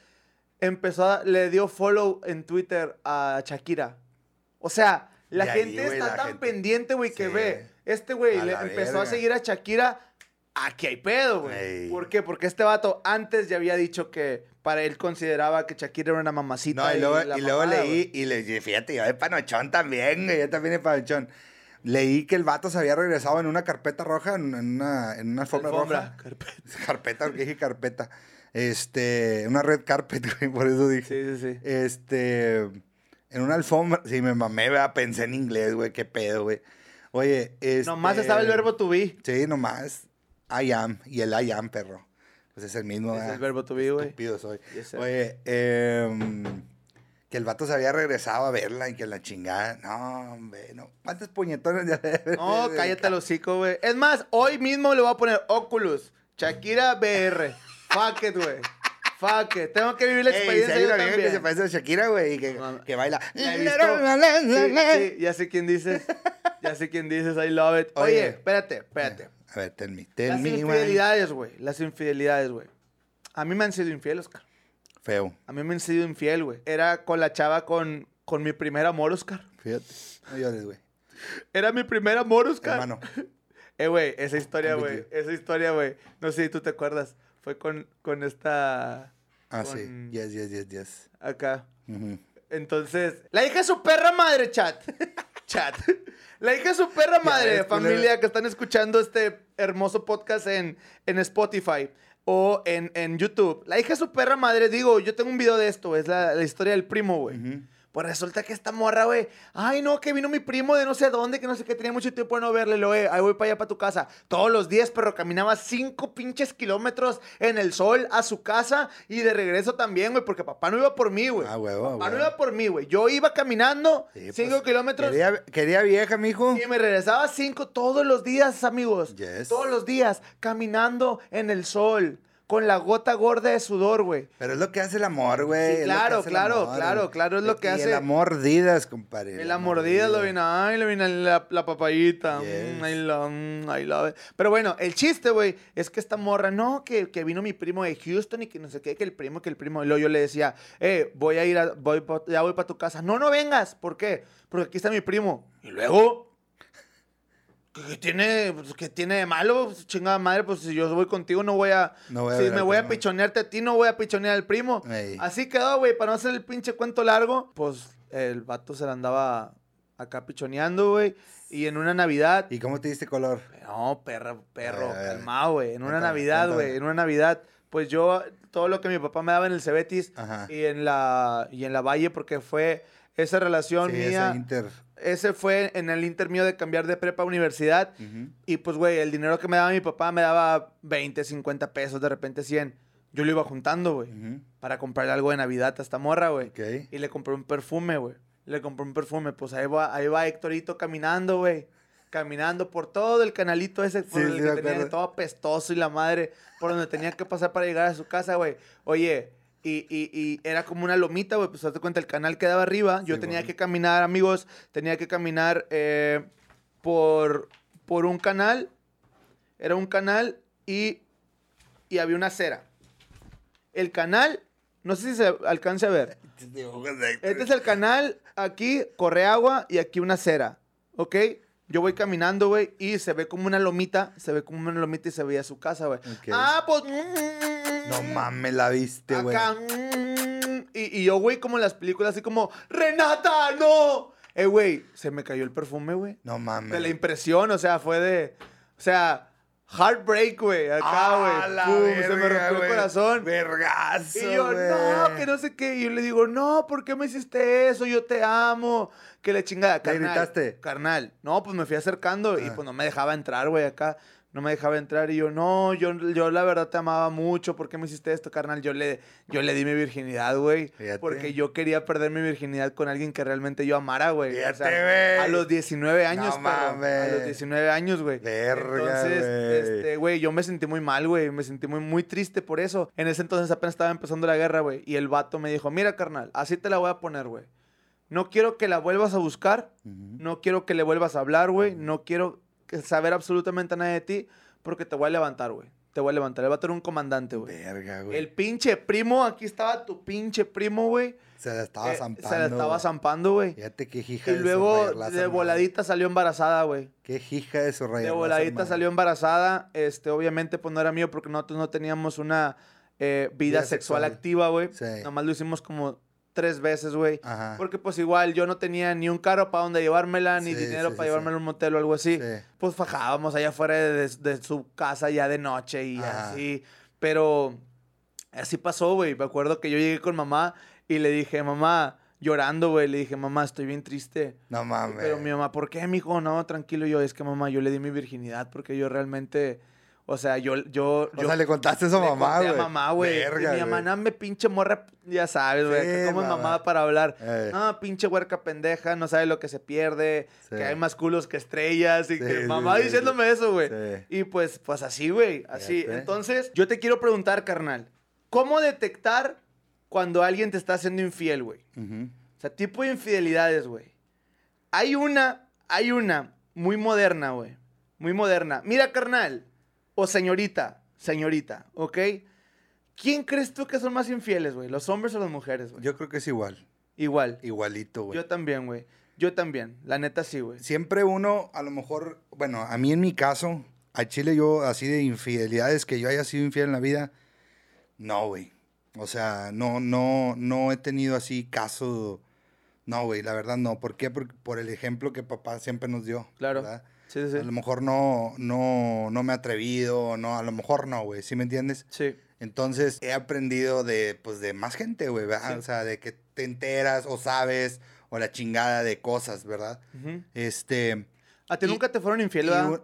empezó a, le dio follow en Twitter a Shakira. O sea, la ahí, gente está la tan gente- pendiente, güey, que Sí. ve. Este güey le empezó a seguir a Shakira. Aquí hay pedo, güey. Ey. ¿Por qué? Porque este vato antes ya había dicho que para él consideraba que Shakira era una mamacita. No, y luego, la y luego mamada, leí, y le fíjate, yo de panochón también, güey, yo también de panochón. Leí que el vato se había regresado en una carpeta roja, en, en una, en una alfombra, Alfombra, roja. carpeta. Carpeta, porque dije carpeta. Este, una red carpet, güey, por eso dije. Sí, sí, sí. Este, en una alfombra, sí, me mamé, ¿verdad? pensé en inglés, güey, qué pedo, güey. Oye, este... Nomás estaba el verbo to be. Sí, nomás. I am, y el I am, perro. Pues es el mismo, Es el ¿verdad? verbo to be, güey. Estúpido soy. Yes. Oye, em, que el vato se había regresado a verla y que la chingada. No, hombre, no. ¿Cuántos puñetones ya No, cállate el hocico, güey. Es más, hoy mismo le voy a poner Oculus. Shakira BR. Fuck it, güey. Fuck it. Tengo que vivir la Ey, si experiencia hay yo una que se parece a Shakira, güey, y que, No, que baila. Sí, sí, ya sé quién dices. Ya sé quién dices. I love it. Oye, Oye. espérate, espérate. A ver, tell me, tell Las me, infidelidades, güey. Las infidelidades, güey. A mí me han sido infieles, Oscar. Feo, A mí me han sido infiel, güey. Era con la chava con, con mi primer amor, Oscar. fíjate. No llores, güey. Era mi primer amor, Oscar. Hermano. Eh, güey, esa historia, güey. Esa historia, güey. No sé si tú te acuerdas. Fue con, con esta. Ah, Con- sí. Yes, yes, yes, yes. Acá. Entonces, la hija de su perra madre, chat. chat. La hija de su perra madre, familia, que están escuchando este hermoso podcast en, en Spotify o en, en YouTube. La hija de su perra madre, digo, yo tengo un video de esto, es la, la historia del primo, güey. Pues resulta que esta morra, güey, ay no, que vino mi primo de no sé dónde, que no sé qué, tenía mucho tiempo de no verle, lo, eh, ahí voy para allá, para tu casa. Todos los días, pero caminaba cinco pinches kilómetros en el sol a su casa y de regreso también, güey, porque papá no iba por mí, güey. Ah, huevo, Papá no iba por mí, güey. Yo iba caminando Sí, cinco pues, kilómetros Quería, quería vieja, mijo. y me regresaba cinco todos los días, amigos. Yes. Todos los días, caminando en el sol. Con la gota gorda de sudor, güey. Pero es lo que hace el amor, güey. Sí, lo claro, claro, amor, claro, güey. claro, es lo que Y hace- El amor mordidas, compadre. La mordida lo viene, ay, le viene la, la papayita. Yes. mm, I love, mm, I love it. Pero bueno, el chiste, güey, es que esta morra, no, que, que vino mi primo de Houston y que no sé qué, que el primo, que el primo. Y luego yo le decía, eh, voy a ir, a, voy, ya voy para tu casa. No, no vengas. ¿Por qué? Porque aquí está mi primo. Y luego, ¿qué, tiene, pues, qué tiene de malo? Pues, chingada madre, pues si yo voy contigo no voy a... No voy a si me voy a pichonearte a ti, no voy a pichonear al primo. Ey. Así quedó, güey, para no hacer el pinche cuento largo. Pues el vato se la andaba acá pichoneando, güey. Y en una Navidad. ¿Y cómo te diste color? No, perro, perro, ver. calmado, güey. En una Navidad, güey. En una Navidad. Pues yo, todo lo que mi papá me daba en el Cebetis Ajá. y en la y en la Valle, porque fue esa relación Sí, mía. ese Inter. Ese fue en el inter mío de cambiar de prepa a universidad. Y pues, güey, el dinero que me daba mi papá me daba 20, 50 pesos, de repente 100. Yo lo iba juntando, güey, para comprarle algo de Navidad a esta morra, güey. Y le compré un perfume, güey. Le compré un perfume. Pues ahí va, ahí va Héctorito caminando, güey. Caminando por todo el canalito ese por Sí, el sí, que tenía todo apestoso y la madre, por donde tenía que pasar para llegar a su casa, güey. Oye, y, y, y era como una lomita, güey. Pues hazte cuenta, el canal quedaba arriba. Yo Sí, tenía bueno. que caminar, amigos. Tenía que caminar eh, por, por un canal. Era un canal y, y había una acera. El canal, no sé si se alcance a ver. Este es el canal, aquí corre agua y aquí una acera, ¿ok? Yo voy caminando, güey, y se ve como una lomita, se ve como una lomita y se veía su casa, güey. Ok. Ah, pues... No mames, la viste, güey. Acá, mm, y, y yo, güey, como en las películas, así como, ¡Renata, no! Eh, güey, se me cayó el perfume, güey. No mames. De la impresión, o sea, fue de... O sea, heartbreak, güey, acá, Ah, güey. Pum, se me rompió el corazón. Vergazo, Y yo, no, que no sé qué. Y yo le digo, no, ¿por qué me hiciste eso? Yo te amo. Que le chingada, ¿Le carnal. gritaste? Carnal. No, pues me fui acercando y Ah. pues no me dejaba entrar, güey, acá. No me dejaba entrar y yo, no, yo, yo la verdad te amaba mucho. ¿Por qué me hiciste esto, carnal? Yo le, yo le di mi virginidad, güey. Porque yo quería perder mi virginidad con alguien que realmente yo amara, güey. O sea, a los 19 años, No perro. A los 19 años, güey. Verga, Entonces, güey. este, güey, yo me sentí muy mal, güey. Me sentí muy, muy triste por eso. En ese entonces apenas estaba empezando la guerra, güey. Y el vato me dijo, mira, carnal, así te la voy a poner, güey. No quiero que la vuelvas a buscar. No quiero que le vuelvas a hablar, güey. No quiero saber absolutamente nada de ti porque te voy a levantar, güey. Te voy a levantar. El vato era un comandante, güey. Verga, güey. El pinche primo, aquí estaba tu pinche primo, güey. Se la estaba Eh, zampando. se la estaba zampando, güey. Fíjate qué hija Y de luego de voladita salió embarazada, güey. Qué hija de su rayar De voladita salió embarazada. Este, obviamente, pues no era mío porque nosotros no teníamos una eh, vida, Vida sexual, sexual. activa, güey. Sí. Nomás lo hicimos como tres veces, güey. Ajá. Porque pues igual yo no tenía ni un carro para donde llevármela, ni Sí, dinero sí, para sí, llevármela a un motel o algo así. Sí. Pues fajábamos allá afuera de, de su casa ya de noche y Ajá. así. Pero así pasó, güey. Me acuerdo que yo llegué con mamá y le dije, mamá, llorando, güey, le dije, mamá, estoy bien triste. No mames. Pero mi mamá, ¿por qué, mijo? No, tranquilo. Yo, es que mamá, yo le di mi virginidad porque yo realmente, o sea, yo, yo, O yo sea, le contaste eso a mamá, güey. a mamá, güey. Mi mamá, me pinche morra, ya sabes, güey. Sí, que como es mamá. para hablar. Eh. No, pinche huerca pendeja, no sabe lo que se pierde, Sí. que hay más culos que estrellas y Sí, que mamá diciéndome eso, güey. Y pues, pues así, güey, así. Fíjate. Entonces, yo te quiero preguntar, carnal, ¿cómo detectar cuando alguien te está haciendo infiel, güey? O sea, tipo de infidelidades, güey. Hay una, hay una muy moderna, güey. Muy moderna. Mira, carnal. O señorita, señorita, ¿ok? ¿Quién crees tú que son más infieles, güey? ¿Los hombres o las mujeres, güey? Yo creo que es igual. Igual. Igualito, güey. Yo también, güey. Yo también. La neta sí, güey. Siempre uno, a lo mejor, bueno, a mí en mi caso, a Chile yo así de infidelidades que yo haya sido infiel en la vida, no, güey. O sea, no, no, no he tenido así caso, no, güey, la verdad no. ¿Por qué? Por, por el ejemplo que papá siempre nos dio. Claro. ¿verdad? Sí, sí, A lo mejor no, no, no me he atrevido, no, a lo mejor no, güey, ¿sí me entiendes? Sí. Entonces he aprendido de, pues, de más gente, güey, ¿verdad? Sí. O sea, de que te enteras o sabes o la chingada de cosas, ¿verdad? Este, ¿A ti Y- nunca te fueron infiel, verdad?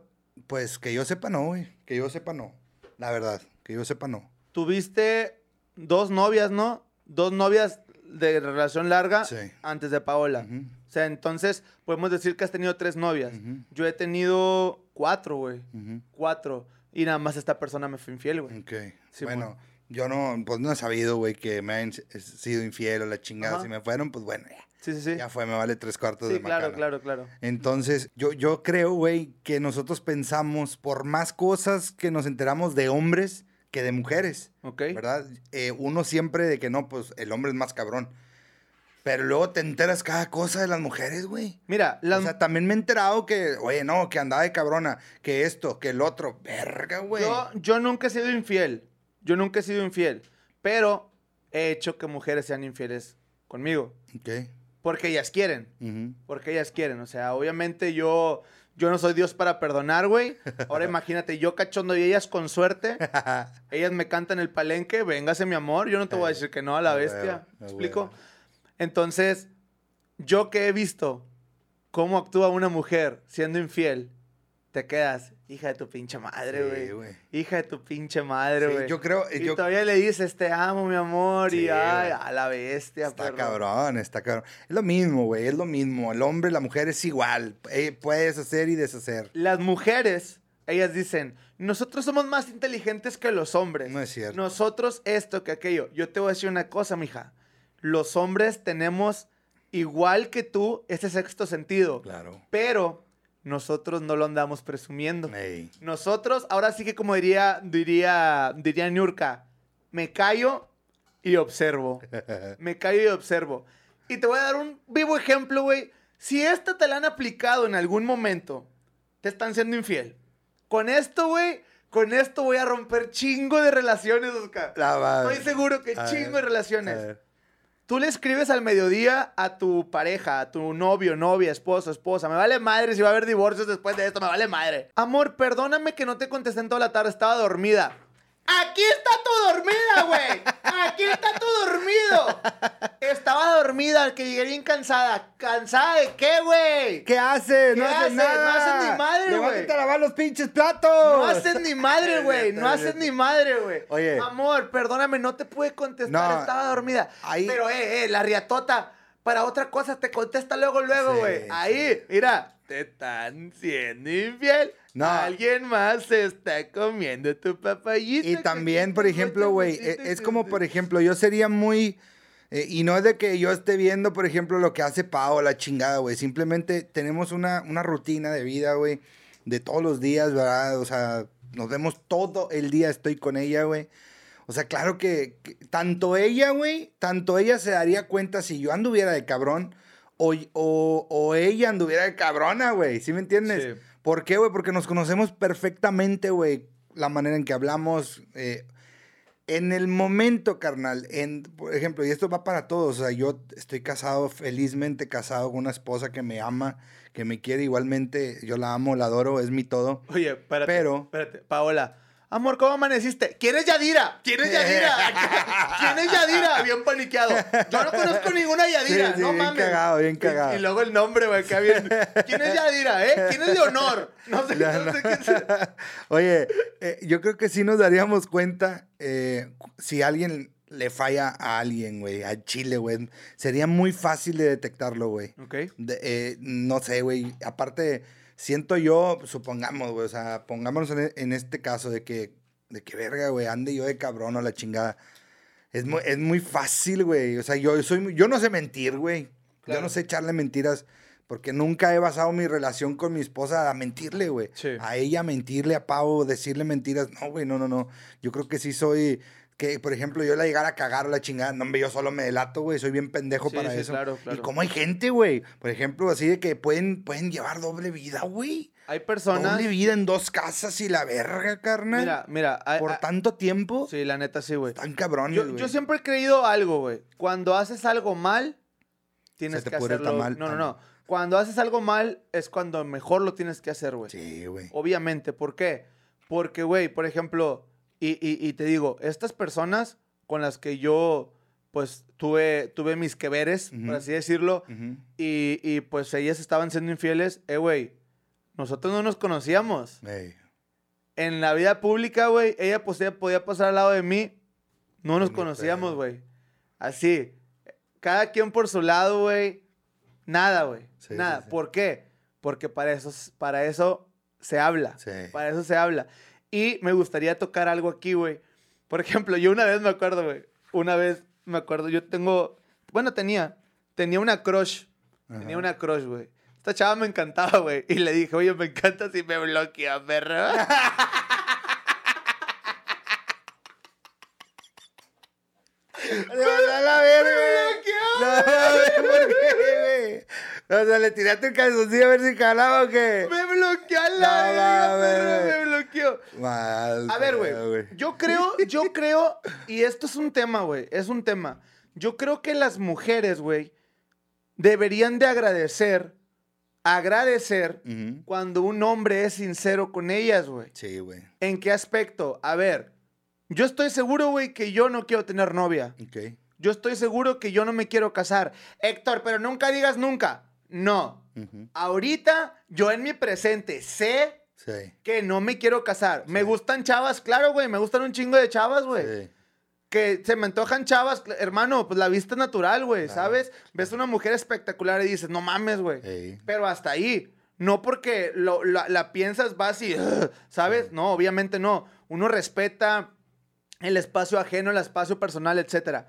pues que yo sepa no, güey, que yo sepa no, la verdad, que yo sepa no. Tuviste dos novias, ¿no? Dos novias de relación larga Sí. antes de Paola. O sea, entonces podemos decir que has tenido tres novias. Yo he tenido cuatro, güey. Cuatro. y nada más esta persona me fue infiel, güey. Ok. Sí, bueno, yo no, pues no he sabido, güey, que me hayan s- sido infiel o la chingada. Ajá. Si me fueron, pues bueno, ya, Sí, sí, sí. ya fue, me vale tres cuartos Sí, de claro, macana. claro, claro. Entonces, yo, yo creo, güey, que nosotros pensamos por más cosas que nos enteramos de hombres que de mujeres, Ok. ¿verdad? Eh, uno siempre de que no, pues el hombre es más cabrón. Pero luego te enteras cada cosa de las mujeres, güey. Mira, las, O sea, también me he enterado que, oye, no, que andaba de cabrona, que esto, que el otro. Verga, güey. yo, yo nunca he sido infiel. Yo nunca he sido infiel. Pero he hecho que mujeres sean infieles conmigo. Ok. Porque ellas quieren. Porque ellas quieren. O sea, obviamente yo, yo no soy Dios para perdonar, güey. Ahora imagínate, yo cachondo y ellas con suerte. Ellas me cantan el palenque, véngase mi amor. Yo no te voy a decir que no a la A bestia. a ¿Me explico? Entonces, yo que he visto cómo actúa una mujer siendo infiel, te quedas, hija de tu pinche madre, Sí, güey. güey. hija de tu pinche madre, Sí, güey. yo creo- Y yo- todavía le dices, te amo, mi amor. Sí, y ay, a la bestia, Está perro. cabrón, está cabrón. Es lo mismo, güey, es lo mismo. El hombre, la mujer es igual. Eh, puedes hacer y deshacer. Las mujeres, ellas dicen, nosotros somos más inteligentes que los hombres. No es cierto. Nosotros esto que aquello. Yo te voy a decir una cosa, mija. Los hombres tenemos igual que tú ese sexto sentido. Claro. Pero nosotros no lo andamos presumiendo. Ey. Nosotros, ahora sí que como diría, diría, diría Niurka, me callo y observo. Me callo y observo. Y te voy a dar un vivo ejemplo, güey. Si esta te la han aplicado en algún momento, te están siendo infiel. Con esto, güey, con esto voy a romper chingo de relaciones, Oscar. La. Estoy seguro que A chingo ver, de relaciones. Tú le escribes al mediodía a tu pareja, a tu novio, novia, esposo, esposa. Me vale madre si va a haber divorcios después de esto, me vale madre. Amor, perdóname que no te contesté en toda la tarde, estaba dormida. Aquí está tu dormida, güey. Aquí está tu dormido. Estaba dormida, que llegué bien cansada. ¿Cansada de qué, güey? ¿Qué haces? ¿Qué no haces nada. No haces ni madre, güey. a lavar los pinches platos. No haces ni madre, güey. No haces ni madre, güey. Oye. Amor, perdóname, no te pude contestar. No, estaba dormida. ahí- Pero, eh, eh, la riatota, para otra cosa te contesta luego, luego, güey. sí. Ahí, mira. Te están siendo infiel. No. Alguien más se está comiendo tu papayita. Y también, por ejemplo, güey, e- es como, por ejemplo, yo sería muy... eh, y no es de que yo esté viendo, por ejemplo, lo que hace Pau, la chingada, güey. Simplemente tenemos una, una rutina de vida, güey, de todos los días, ¿verdad? O sea, nos vemos todo el día, estoy con ella, güey. O sea, claro que, que tanto ella, güey, tanto ella se daría cuenta si yo anduviera de cabrón o, o, o ella anduviera de cabrona, güey. ¿Sí me entiendes? Sí. ¿Por qué, güey? Porque nos conocemos perfectamente, güey. La manera en que hablamos. eh, en el momento, carnal, en, por ejemplo, y esto va para todos, o sea, yo estoy casado, felizmente casado con una esposa que me ama, que me quiere igualmente, yo la amo, la adoro, es mi todo. Oye, espérate. Pero- Espérate, Paola. Amor, ¿cómo amaneciste? ¿Quién es Yadira? ¿Quién es Yadira? ¿Quién es Yadira? Bien paniqueado. Yo no conozco ninguna Yadira, Sí, sí, no bien mames. cagado, bien cagado. Y, luego el nombre, güey, acá bien. ¿Quién es Yadira, eh? ¿Quién es Leonor? No sé, No, sé quién sea. Oye, eh, yo creo que sí nos daríamos cuenta eh, si alguien le falla a alguien, güey, a Chile, güey. Sería muy fácil de detectarlo, güey. Ok. De- eh, no sé, güey. Aparte, siento yo, supongamos, güey, o sea, pongámonos en, en este caso de que, de que verga, güey, ande yo de cabrón o la chingada. Es muy, es muy fácil, güey. O sea, yo, soy, yo no sé mentir, güey. Yo Claro. no sé echarle mentiras porque nunca he basado mi relación con mi esposa a mentirle, güey. Sí. A ella mentirle, a Pau, decirle mentiras. No, güey, no, no, no. Yo creo que sí soy... Que, por ejemplo, yo la llegara a cagar o la chingada, no, hombre, yo solo me delato, güey, soy bien pendejo Sí, para sí, eso. claro, claro. Y cómo hay gente, güey, por ejemplo, así de que pueden, pueden llevar doble vida, güey. Hay personas. Doble vida en dos casas y la verga, carnal. Mira, mira. hay- por hay- tanto tiempo, Sí, la neta sí, güey. tan cabrones, Yo, güey. yo siempre he creído algo, güey. Cuando haces algo mal, tienes Se te que hacerlo. tamal. No, no, no. Cuando haces algo mal es cuando mejor lo tienes que hacer, güey. Sí, güey. Obviamente, ¿por qué? Porque, güey, por ejemplo, y, y- y te digo, estas personas con las que yo, pues, tuve, tuve mis que veres, Ujú. por así decirlo, y, y, pues ellas estaban siendo infieles, eh, güey, nosotros no nos conocíamos. En la vida pública, güey, ella pues, ella podía pasar al lado de mí, no nos Ni conocíamos, güey. Así, cada quien por su lado, güey, nada, güey, Sí, nada. sí, sí. ¿Por qué? Porque para eso, para eso se habla. Para eso se habla. Y me gustaría tocar algo aquí, güey. Por ejemplo, yo una vez me acuerdo, güey. Una vez me acuerdo, yo tengo. Bueno, tenía. Tenía una crush. Tenía una crush, güey. Esta chava me encantaba, güey. Y le dije, oye, me encanta si me bloquea, perro. ¡Le mandó a la verga! No, ¿por qué, güey? O sea, le tiraste el calzoncillo a ver si calaba o qué. me bloqueó a la No verga, güey. me bloqueó. Mal. A ver, güey. Yo creo, yo creo, y esto es un tema, güey, es un tema. Yo creo que las mujeres, güey, deberían de agradecer, agradecer cuando un hombre es sincero con ellas, güey. Sí, güey. ¿En qué aspecto? A ver, yo estoy seguro, güey, que yo no quiero tener novia. Ok. Yo estoy seguro que yo no me quiero casar. Héctor, pero nunca digas nunca. No. Ahorita, yo en mi presente sé Sí. que no me quiero casar. Me gustan chavas, claro, güey. Me gustan un chingo de chavas, güey. Sí. Que se me antojan chavas, hermano, pues la vista es natural, güey, Claro. ¿sabes? Ves una mujer espectacular y dices, no mames, güey. Ey. Pero hasta ahí. No porque lo- la, la piensas, vas y, ¿sabes? Sí. No, obviamente no. Uno respeta el espacio ajeno, el espacio personal, etcétera.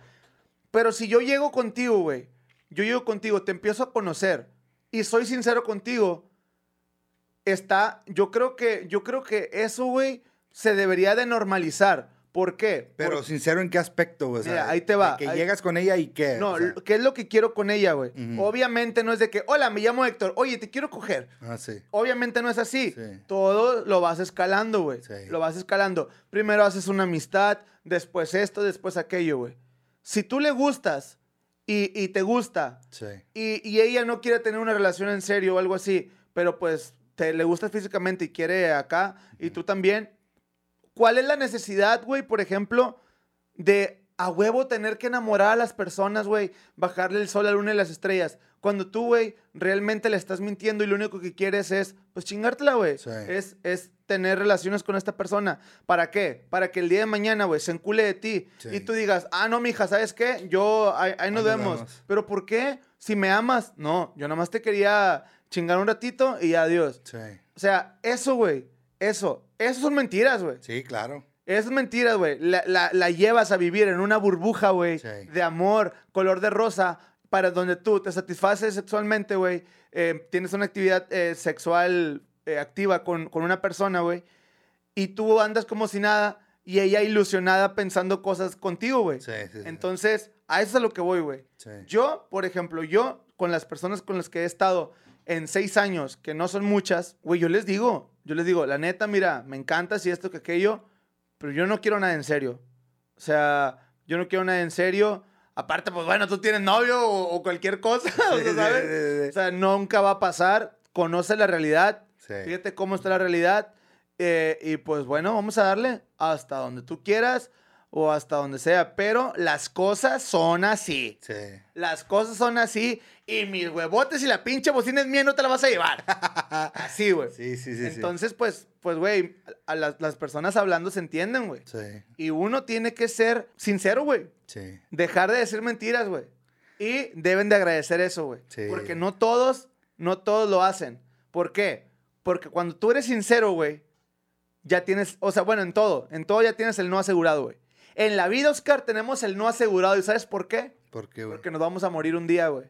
Pero si yo llego contigo, güey, yo llego contigo, te empiezo a conocer y soy sincero contigo, está, yo creo que, yo creo que eso, güey, se debería de normalizar. ¿Por qué? Pero sincero, ¿en qué aspecto, güey? Mira, ahí te va, Que ahí- llegas con ella y qué. no, O sea, lo- ¿qué es lo que quiero con ella, güey? Obviamente no es de que, hola, me llamo Héctor, oye, te quiero coger. Ah, sí. Obviamente no es así. Sí. Todo lo vas escalando, güey. Sí. Lo vas escalando. Primero haces una amistad, después esto, después aquello, güey. Si tú le gustas y, y te gusta Sí. y, y ella no quiere tener una relación en serio o algo así, pero pues te le gusta físicamente y quiere acá y tú también, ¿cuál es la necesidad, güey, por ejemplo, de a huevo tener que enamorar a las personas, güey, bajarle el sol a la luna y las estrellas? Cuando tú, güey, realmente le estás mintiendo y lo único que quieres es, pues chingártela, güey. Sí. Es, es tener relaciones con esta persona. ¿Para qué? Para que el día de mañana, güey, se encule de ti Sí. y tú digas, ah, no, mija, ¿sabes qué? Yo, ahí, ahí nos vemos. ¿Pero por qué? Si me amas. No, yo nada más te quería chingar un ratito y adiós. Sí. O sea, eso, güey, eso, eso son mentiras, güey. Sí, claro. Eso es mentiras, güey. La, la- la llevas a vivir en una burbuja, güey, Sí. de amor, color de rosa, para donde tú te satisfaces sexualmente, güey. eh, tienes una actividad eh, sexual eh, activa con, con una persona, güey. Y tú andas como si nada y ella ilusionada pensando cosas contigo, güey. Sí, sí, sí. Entonces, a eso es a lo que voy, güey. Yo, por ejemplo, yo con las personas con las que he estado en seis años, que no son muchas, güey, yo les digo, yo les digo, la neta, mira, me encanta si esto que aquello, pero yo no quiero nada en serio. O sea, yo no quiero nada en serio. Aparte, pues bueno, tú tienes novio o, o cualquier cosa, o sea, ¿sabes? O sea, nunca va a pasar. Conoce la realidad. Sí. Fíjate cómo está la realidad. eh, y pues bueno, vamos a darle hasta donde tú quieras o hasta donde sea. Pero las cosas son así. Sí. Las cosas son así y mis huevotes y la pinche bocina es mía, no te la vas a llevar. Así, güey. Sí, sí, sí. sí. Entonces, pues, pues, güey, a las, las personas hablando se entienden, güey. Sí, Y uno tiene que ser sincero, güey. sí. Dejar de decir mentiras, güey. Y deben de agradecer eso, güey. Sí. Porque no todos, no todos lo hacen. ¿Por qué? Porque cuando tú eres sincero, güey, ya tienes, o sea, bueno, en todo, en todo ya tienes el no asegurado, güey. En la vida, Oscar, tenemos el no asegurado. ¿Y sabes por qué? ¿Por qué, güey? Porque nos vamos a morir un día, güey.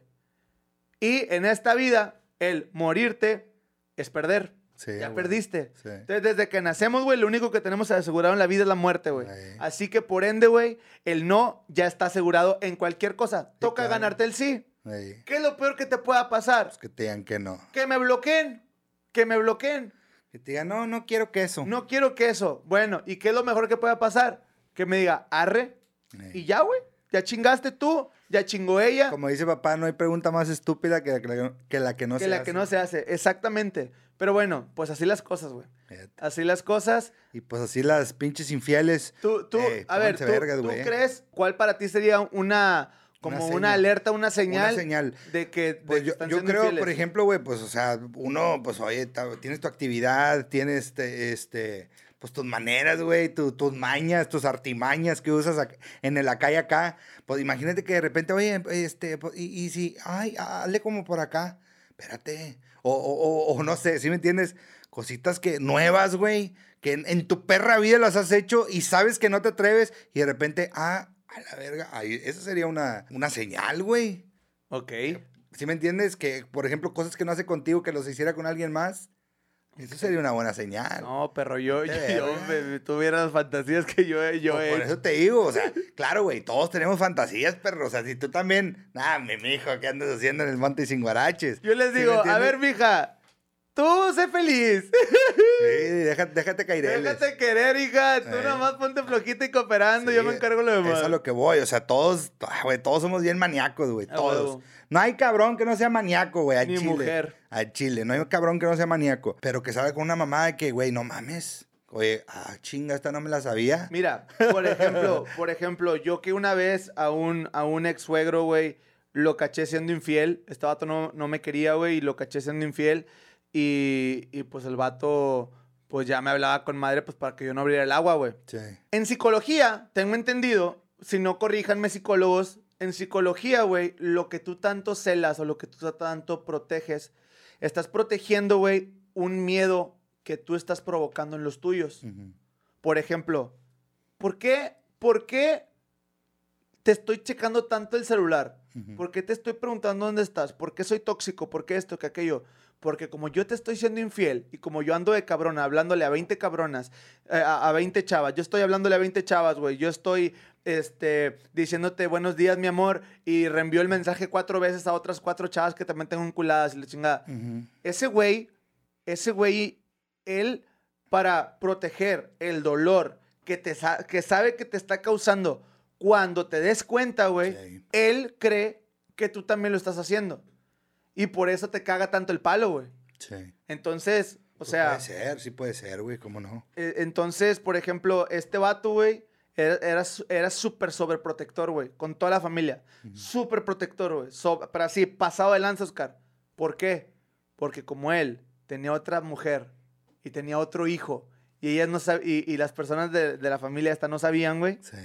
Y en esta vida, el morirte es perder. Sí, ya güey. perdiste. Sí. Entonces, desde que nacemos, güey, lo único que tenemos asegurado en la vida es la muerte, güey. Ahí. Así que, por ende, güey, el no ya está asegurado en cualquier cosa. Toca claro. ganarte el sí. Ahí. ¿Qué es lo peor que te pueda pasar? Pues que te digan que no. Que me bloqueen. Que me bloqueen. Que te digan, no, no quiero queso. No quiero queso. Bueno, ¿y qué es lo mejor que pueda pasar? Que me diga, arre. Y ya, güey. Ya chingaste tú. Ya chingó ella. Como dice papá, no hay pregunta más estúpida que la que, la- que la que no que se la hace. que no se hace. Exactamente. Pero bueno, pues así las cosas, güey. Así las cosas. Y pues así las pinches infieles. Tú, tú, Eh, a ver, tú, vergas, tú güey. crees cuál para ti sería una, como Una alerta, una señal, Una señal. de que, de Pues yo, yo creo, infieles? por ejemplo, güey, pues, o sea, uno, pues, oye, tienes tu actividad, tienes, este, este, pues, tus maneras, güey, tu- tus mañas, tus artimañas que usas ac- en el acá y acá. Pues, imagínate que de repente, oye, este, pues, y, y si, ay, hazle como por acá, espérate. O, o, o, o no sé, ¿sí me entiendes? Cositas que nuevas, güey, que en, en tu perra vida las has hecho y sabes que no te atreves y de repente, ah, a la verga, ahí, esa sería una, una señal, güey. Ok. ¿Sí me entiendes? Que, por ejemplo, cosas que no hace contigo, que los hiciera con alguien más. Eso sería una buena señal. No, perro, yo, yo, yo me- tuviera las fantasías que yo, he- yo Por- he por eso te digo, o sea, claro, güey, todos tenemos fantasías, perro. O sea, si tú también, nada, mi mijo, ¿qué andas haciendo en el monte sin guaraches? Yo les ¿Sí me digo, a ver, mija, tú sé feliz. Sí, déjate, déjate caireles. Déjate querer, hija. Tú Eh. nomás ponte flojita y cooperando. yo me encargo lo demás. Es a lo que voy, o sea, todos, ah, güey, todos somos bien maníacos, güey, todos. huevo. No hay cabrón que no sea maníaco, güey, Ni chile. mujer. Al chile, no hay cabrón que no sea maníaco, pero que sabe con una mamá de que, güey, no mames. Oye, ah, chinga, esta no me la sabía. Mira, por ejemplo, por ejemplo, yo que una vez a un, a un ex suegro, güey, lo caché siendo infiel. Este vato no, no me quería, güey, y lo caché siendo infiel. Y, y pues el vato, pues ya me hablaba con madre, pues para que yo no abriera el agua, güey. Sí. En psicología, tengo entendido, si no corríjanme psicólogos, en psicología, güey, lo que tú tanto celas o lo que tú tanto proteges, estás protegiendo, güey, un miedo que tú estás provocando en los tuyos. Por ejemplo, ¿por qué, por qué te estoy checando tanto el celular? Ujú. ¿Por qué te estoy preguntando dónde estás? ¿Por qué soy tóxico? ¿Por qué esto, que aquello? Porque como yo te estoy siendo infiel y como yo ando de cabrona hablándole a 20 cabronas, eh, a, a 20 chavas, yo estoy hablándole a 20 chavas, güey, yo estoy este, diciéndote buenos días, mi amor, y reenvío el mensaje cuatro veces a otras cuatro chavas que también tengo enculadas y la chingada. Ese güey, ese güey, él para proteger el dolor que, te sa- que sabe que te está causando cuando te des cuenta, güey, Sí. él cree que tú también lo estás haciendo. Y por eso te caga tanto el palo, güey. Sí. Entonces, o Pues sea, Puede ser, sí puede ser, güey, ¿cómo no? eh, entonces, por ejemplo, este vato, güey, era, era, su- era súper sobreprotector, güey, con toda la familia. Súper protector, güey. So- pero así, pasado de lanza, Oscar. ¿Por qué? Porque como él tenía otra mujer y tenía otro hijo y ellas no sab- y, y las personas de, de la familia esta no sabían, güey, Sí.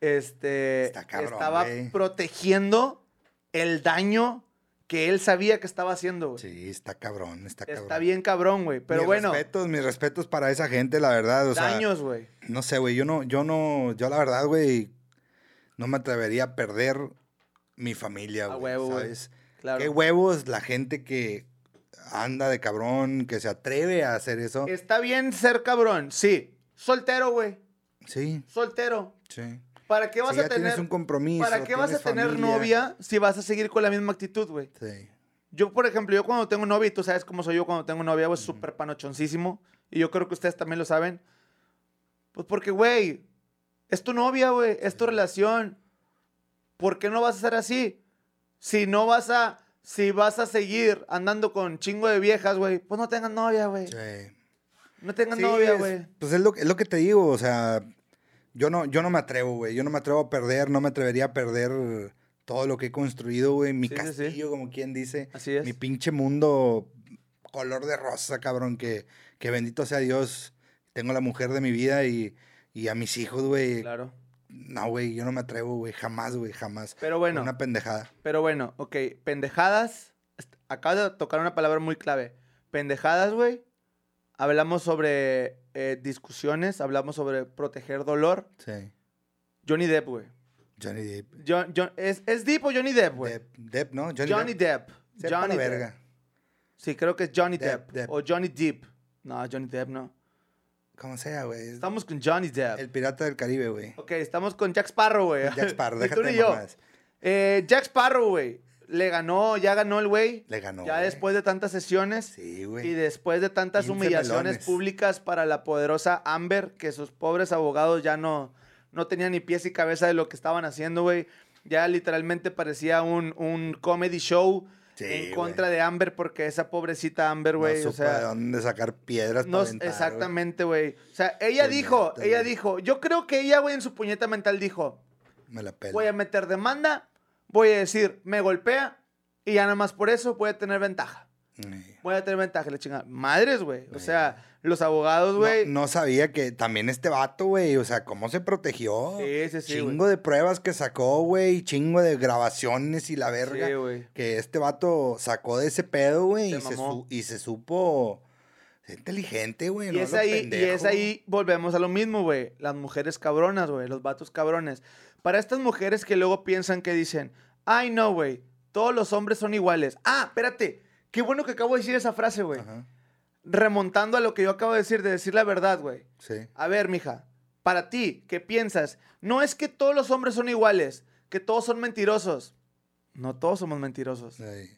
este, Está cabrón, estaba protegiendo el daño que él sabía que estaba haciendo, güey. Sí, está cabrón, está cabrón. Está bien cabrón, güey. Pero mis bueno, Respetos, mis respetos para esa gente, la verdad. O daños, güey. no sé, güey. Yo no, yo no, yo la verdad, güey, no me atrevería a perder mi familia, güey. huevo. ¿Sabes? Claro. Qué huevos la gente que anda de cabrón, que se atreve a hacer eso. Está bien ser cabrón, sí. Soltero, güey. Sí, Soltero. sí. ¿Para qué vas Si a tener tienes un compromiso. ¿Para qué vas a tener familia. novia si vas a seguir con la misma actitud, güey? Sí. Yo, por ejemplo, yo cuando tengo novia, y tú sabes cómo soy yo cuando tengo novia, güey, súper panochoncísimo. Y yo creo que ustedes también lo saben. Pues porque, güey, es tu novia, güey, es tu relación. ¿Por qué no vas a ser así? Si no vas a, si vas a seguir andando con chingo de viejas, güey, pues no tengas novia, güey. Sí. No tengas Sí, novia, güey. Pues es lo, es lo que te digo, o sea, yo no, yo no me atrevo, güey. Yo no me atrevo a perder, no me atrevería a perder todo lo que he construido, güey. Mi Sí, sí, sí. castillo, como quien dice. Así es. Mi pinche mundo color de rosa, cabrón. Que, que bendito sea Dios. Tengo la mujer de mi vida y, y a mis hijos, güey. Claro. No, güey, yo no me atrevo, güey. Jamás, güey, jamás. Pero bueno. Una pendejada. Pero bueno, ok, pendejadas. Acabas de tocar una palabra muy clave. Pendejadas, güey. Hablamos sobre eh, discusiones, hablamos sobre proteger dolor. Sí. Johnny Depp, güey. Johnny Depp. ¿es, ¿Es Depp o Johnny Depp, güey? Depp, Depp, ¿no? Johnny, Johnny Depp. Depp. Johnny Depp. verga. Sí, creo que es Johnny Depp. O Johnny Depp. No, Johnny Depp no. Como sea, güey. Estamos con Johnny Depp. El pirata del Caribe, güey. Ok, estamos con Jack Sparrow, güey. Jack Sparrow, tú déjate yo. mamadas. Eh, Jack Sparrow, güey. Le ganó, ya ganó el güey. Le ganó, Ya güey. después de tantas sesiones. Sí, güey. Y después de tantas 15 humillaciones melones. públicas para la poderosa Amber, que sus pobres abogados ya no, no tenían ni pies y cabeza de lo que estaban haciendo, güey. Ya literalmente parecía un, un comedy show Sí, en güey. contra de Amber, porque esa pobrecita Amber, güey, no o supo de sea... dónde sacar piedras No, para aventar, exactamente, güey. O sea, ella dijo, ella dijo, yo creo que ella, güey, en su puñeta mental dijo, Me la pela. voy a meter demanda, voy a decir, me golpea, y ya nada más por eso a tener ventaja. Sí. Voy a tener ventaja, la chingada. Madres, güey. O sea, los abogados, güey. no sabía que también este vato, güey, o sea, cómo se protegió. Sí, sí, sí, Chingo de pruebas que sacó, güey, chingo de grabaciones y la verga. Sí, güey. que este vato sacó de ese pedo, güey, y, se y supo, inteligente, güey. Y no es, ahí, y es ahí, volvemos a lo mismo, güey. Las mujeres cabronas, güey. Los vatos cabrones. Para estas mujeres que luego piensan que dicen, ay, no, güey. Todos los hombres son iguales. Ah, espérate. Qué bueno que acabo de decir esa frase, güey. Remontando a lo que yo acabo de decir, de decir la verdad, güey. Sí. A ver, mija. Para ti, ¿qué piensas? No es que todos los hombres son iguales, que todos son mentirosos. No todos somos mentirosos. Sí.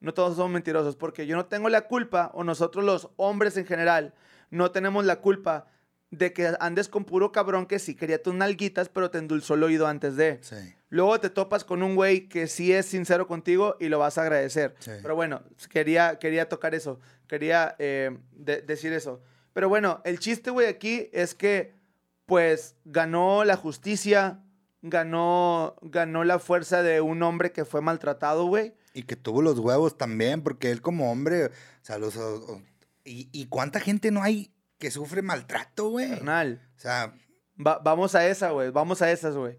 No todos somos mentirosos, porque yo no tengo la culpa, o nosotros los hombres en general, no tenemos la culpa de que andes con puro cabrón que sí quería tus nalguitas, pero te endulzó el oído antes de. Sí. Luego te topas con un güey que sí es sincero contigo y lo vas a agradecer. Sí. Pero bueno, quería, quería tocar eso, quería eh, de- decir eso. Pero bueno, el chiste, güey, aquí es que, pues, ganó la justicia, ganó, ganó la fuerza de un hombre que fue maltratado, güey. Y que tuvo los huevos también, porque él como hombre, o sea, los... o- o- y, y cuánta gente no hay que sufre maltrato, güey? O Carnal. sea, Va- vamos a esa, güey. Vamos a esas, güey.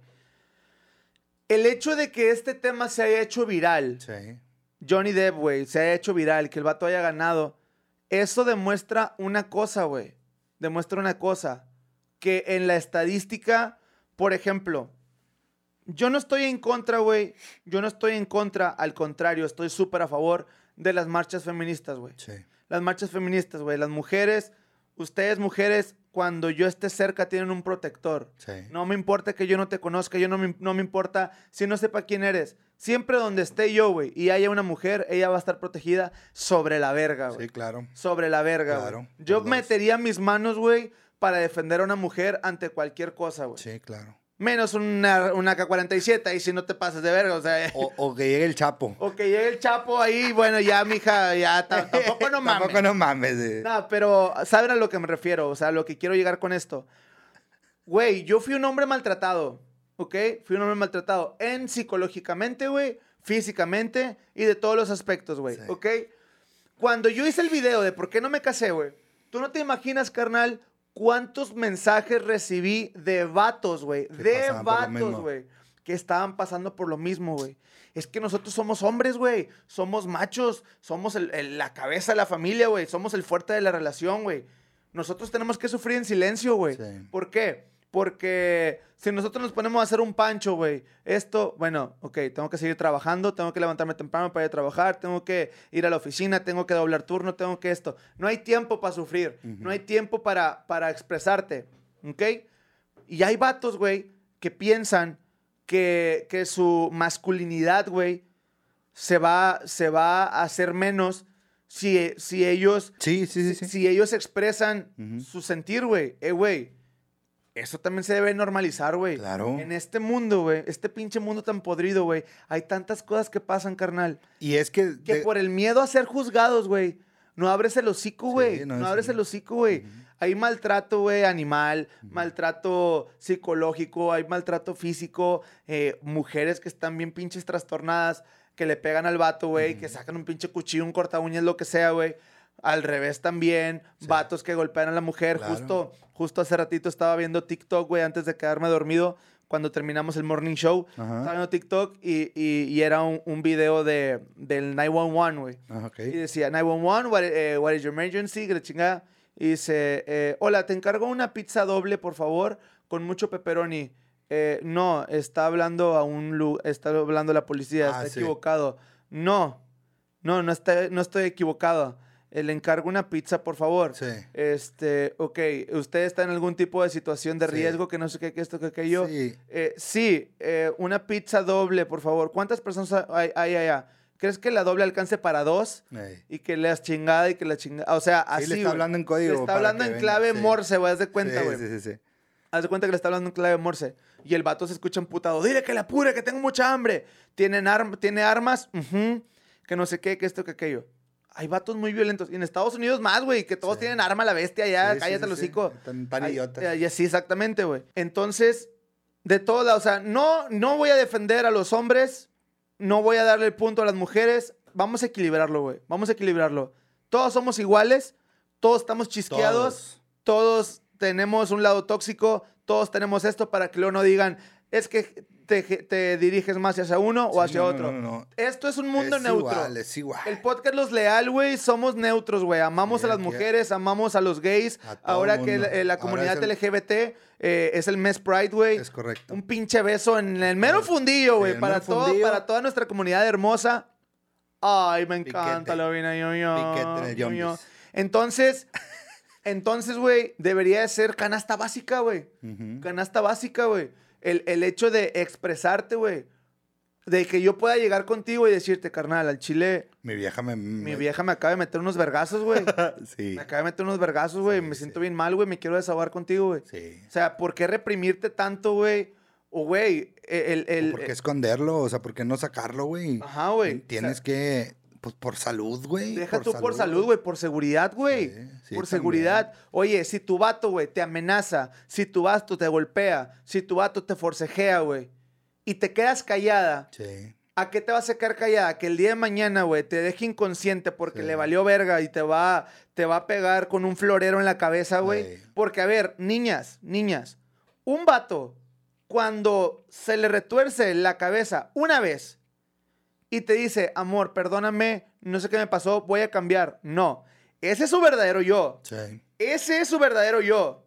El hecho de que este tema se haya hecho viral, sí. Johnny Depp, güey, se haya hecho viral, que el vato haya ganado, eso demuestra una cosa, güey. Demuestra una cosa. Que en la estadística, por ejemplo, yo no estoy en contra, güey. Yo no estoy en contra, al contrario, estoy súper a favor de las marchas feministas, güey Sí. las marchas feministas, güey. Las mujeres, ustedes mujeres, cuando yo esté cerca tienen un protector. Sí. No me importa que yo no te conozca, yo no me, no me importa si no sepa quién eres. Siempre donde esté yo, güey, y haya una mujer, ella va a estar protegida sobre la verga, güey. Sí, claro. Sobre la verga, güey. Claro, Yo metería mis manos, güey, para defender a una mujer ante cualquier cosa, güey. Sí, claro. Menos una, una K-47 ahí si no te pasas de verga, o sea... O, o que llegue el Chapo. O que llegue el chapo ahí, bueno, ya, mija, ya, ta- tampoco no mames. Tampoco no mames. eh. No, pero ¿saben a lo que me refiero? O sea, a lo que quiero llegar con esto. Güey, yo fui un hombre maltratado, ¿ok? Fui un hombre maltratado en psicológicamente, güey, físicamente y de todos los aspectos, güey, Sí. ¿ok? Cuando yo hice el video de por qué no me casé, güey, tú no te imaginas, carnal, cuántos mensajes recibí de vatos, güey, de vatos, güey, que estaban pasando por lo mismo, güey. Es que nosotros somos hombres, güey. Somos machos. Somos el- el- la cabeza de la familia, güey. Somos el fuerte de la relación, güey. Nosotros tenemos que sufrir en silencio, güey. Sí. ¿Por qué? Porque si nosotros nos ponemos a hacer un pancho, güey, esto, bueno, ok, tengo que seguir trabajando, tengo que levantarme temprano para ir a trabajar, tengo que ir a la oficina, tengo que doblar turno, tengo que esto. No hay tiempo para sufrir, no hay tiempo para, para expresarte, ¿ok? Y hay vatos, güey, que piensan que, que su masculinidad, güey, se va, se va a hacer menos si, si ellos Sí, sí, sí. si, si ellos expresan Ujú. su sentir, güey, eh, güey, eso también se debe normalizar, güey. Claro. En este mundo, güey, este pinche mundo tan podrido, güey, hay tantas cosas que pasan, carnal, Y es que... que de- por el miedo a ser juzgados, güey, no abres el hocico, güey, no, abres el hocico, güey. Hay maltrato, güey, animal, maltrato psicológico, hay maltrato físico, eh, mujeres que están bien pinches trastornadas, que le pegan al vato, güey, que sacan un pinche cuchillo, un corta uñas, lo que sea, güey. Al revés también, vatos que golpean a la mujer. Claro. Justo, justo hace ratito estaba viendo TikTok, güey, antes de quedarme dormido, cuando terminamos el morning show. Ajá. Estaba viendo TikTok y, y- y era un, un video de, del 911, güey. Ah. Y decía, 911, what, eh, what is your emergency? Que chingada. Y dice, eh, hola, te encargo una pizza doble, por favor, con mucho pepperoni. Eh, no, está hablando a un está hablando la policía, Ah, está sí. equivocado. No, no, no, está, no estoy equivocado. Eh, le encargo una pizza, por favor. Sí. Este, ok, ¿usted está en algún tipo de situación de Sí. riesgo que no sé qué, que esto, que aquello? Sí. Eh, sí, eh, una pizza doble, por favor. ¿Cuántas personas hay, hay allá? ¿Crees que la doble alcance para dos? Ey. Y que le has chingada y que la chingada. O sea, así. Sí, le está hablando en código Le está hablando en venga, clave morse, güey. Haz de cuenta, güey. Sí, sí, sí. Haz de cuenta que le está hablando en clave morse. Y el vato se escucha emputado. Dile que la apure, que tengo mucha hambre. ¿Tienen arm- ¿Tiene armas? Ujú. Que no sé qué, que esto, que aquello. Hay vatos muy violentos. Y en Estados Unidos más, güey. Que todos Sí. tienen arma a la bestia ya. Sí, cállate los sí. hocico. Tan, tan Ay, idiotas. eh, y sí, exactamente, güey. Entonces, de todos lados, o sea, no, no voy a defender a los hombres, no voy a darle el punto a las mujeres. Vamos a equilibrarlo, güey. Vamos a equilibrarlo. Todos somos iguales, todos estamos chisqueados, Todos. todos tenemos un lado tóxico, todos tenemos esto para que luego no digan, es que te, te diriges más hacia uno o Sí, hacia no, otro. no, no. Esto es un mundo es neutro. Igual, es igual. El podcast Los Leal, güey, somos neutros, güey. Amamos a las mujeres, amamos a los gays. A Ahora que el- eh, la Ahora comunidad el- LGBT eh, es el mes Pride, güey. Es correcto. Un pinche beso en el mero fundillo, güey. para, todo, para toda nuestra comunidad hermosa. Ay, me encanta la vina yo, yo, yo. Entonces, entonces, güey, debería de ser canasta básica, güey. Canasta básica, güey. El, el hecho de expresarte, güey. De que yo pueda llegar contigo y decirte, carnal, al chile, Mi vieja me... mi vieja me acaba de meter unos vergazos, güey. sí. Me acaba de meter unos vergazos, güey. Sí, me sí. siento bien mal, güey. Me quiero desahogar contigo, güey. Sí. O sea, ¿por qué reprimirte tanto, güey? O, güey, el... el, ¿Por qué esconderlo? O sea, ¿por qué no sacarlo, güey? Ajá, güey. Tienes O sea, que... Pues por salud, güey. Deja tú por salud, güey, por seguridad, güey. Sí, sí, por también. seguridad. Oye, si tu vato, güey, te amenaza, si tu vato te golpea, si tu vato te forcejea, güey, y te quedas callada, Sí. ¿a qué te vas a quedar callada? Que el día de mañana, güey, te deje inconsciente porque Sí. le valió verga y te va, te va a pegar con un florero en la cabeza, güey. Porque, a ver, niñas, niñas, un vato, cuando se le retuerce la cabeza una vez y te dice, amor, perdóname, no sé qué me pasó, voy a cambiar. No, ese es su verdadero yo. Sí. Ese es su verdadero yo.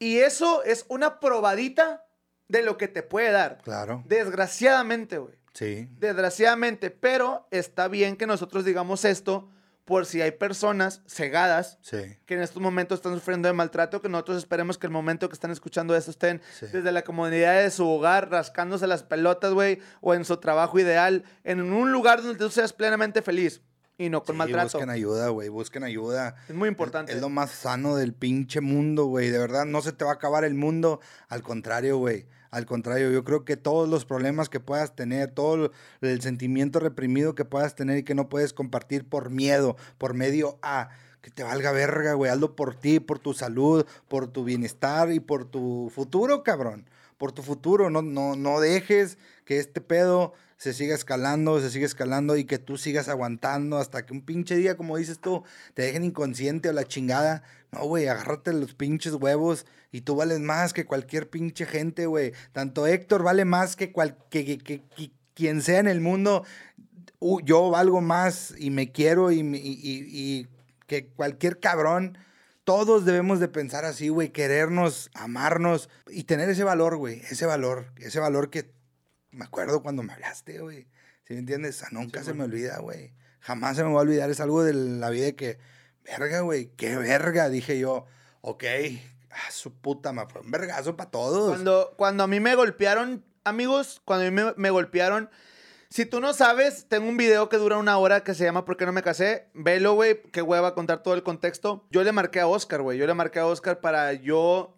Y eso es una probadita de lo que te puede dar. Claro. Desgraciadamente, güey. Sí. Desgraciadamente, pero está bien que nosotros digamos esto por si hay personas cegadas Sí. que en estos momentos están sufriendo de maltrato, que nosotros esperemos que el momento que están escuchando esto estén Sí. desde la comodidad de su hogar, rascándose las pelotas, güey, o en su trabajo ideal, en un lugar donde tú seas plenamente feliz y no con Sí, maltrato. busquen ayuda, güey. Busquen ayuda. Es muy importante. Es, es lo más sano del pinche mundo, güey. De verdad, no se te va a acabar el mundo. Al contrario, güey. Al contrario, yo creo que todos los problemas que puedas tener, todo el sentimiento reprimido que puedas tener y que no puedes compartir por miedo, por medio a que te valga verga, güey. Hazlo por ti, por tu salud, por tu bienestar y por tu futuro, cabrón. Por tu futuro. No, no, no dejes que este pedo se siga escalando, se siga escalando y que tú sigas aguantando hasta que un pinche día, como dices tú, te dejen inconsciente o la chingada. No, güey, agárrate los pinches huevos y tú vales más que cualquier pinche gente, güey. Tanto Héctor vale más que, cual, que, que- que- quien sea en el mundo. Yo valgo más y me quiero y, y- y- y que cualquier cabrón. Todos debemos de pensar así, güey, querernos, amarnos y tener ese valor, güey, ese valor, ese valor que me acuerdo cuando me hablaste, güey. ¿Sí me entiendes? O sea, nunca se me olvida, güey. Jamás se me va a olvidar. Es algo de la vida que, verga, güey, qué verga. Dije yo, ok, ah, su puta, me fue un vergazo para todos. Cuando, cuando a mí me golpearon, amigos, cuando a mí me, me golpearon, si tú no sabes, tengo un video que dura una hora que se llama ¿Por qué no me casé? Velo, güey, qué hueva contar todo el contexto. Yo le marqué a Oscar, güey. Yo le marqué a Oscar para yo...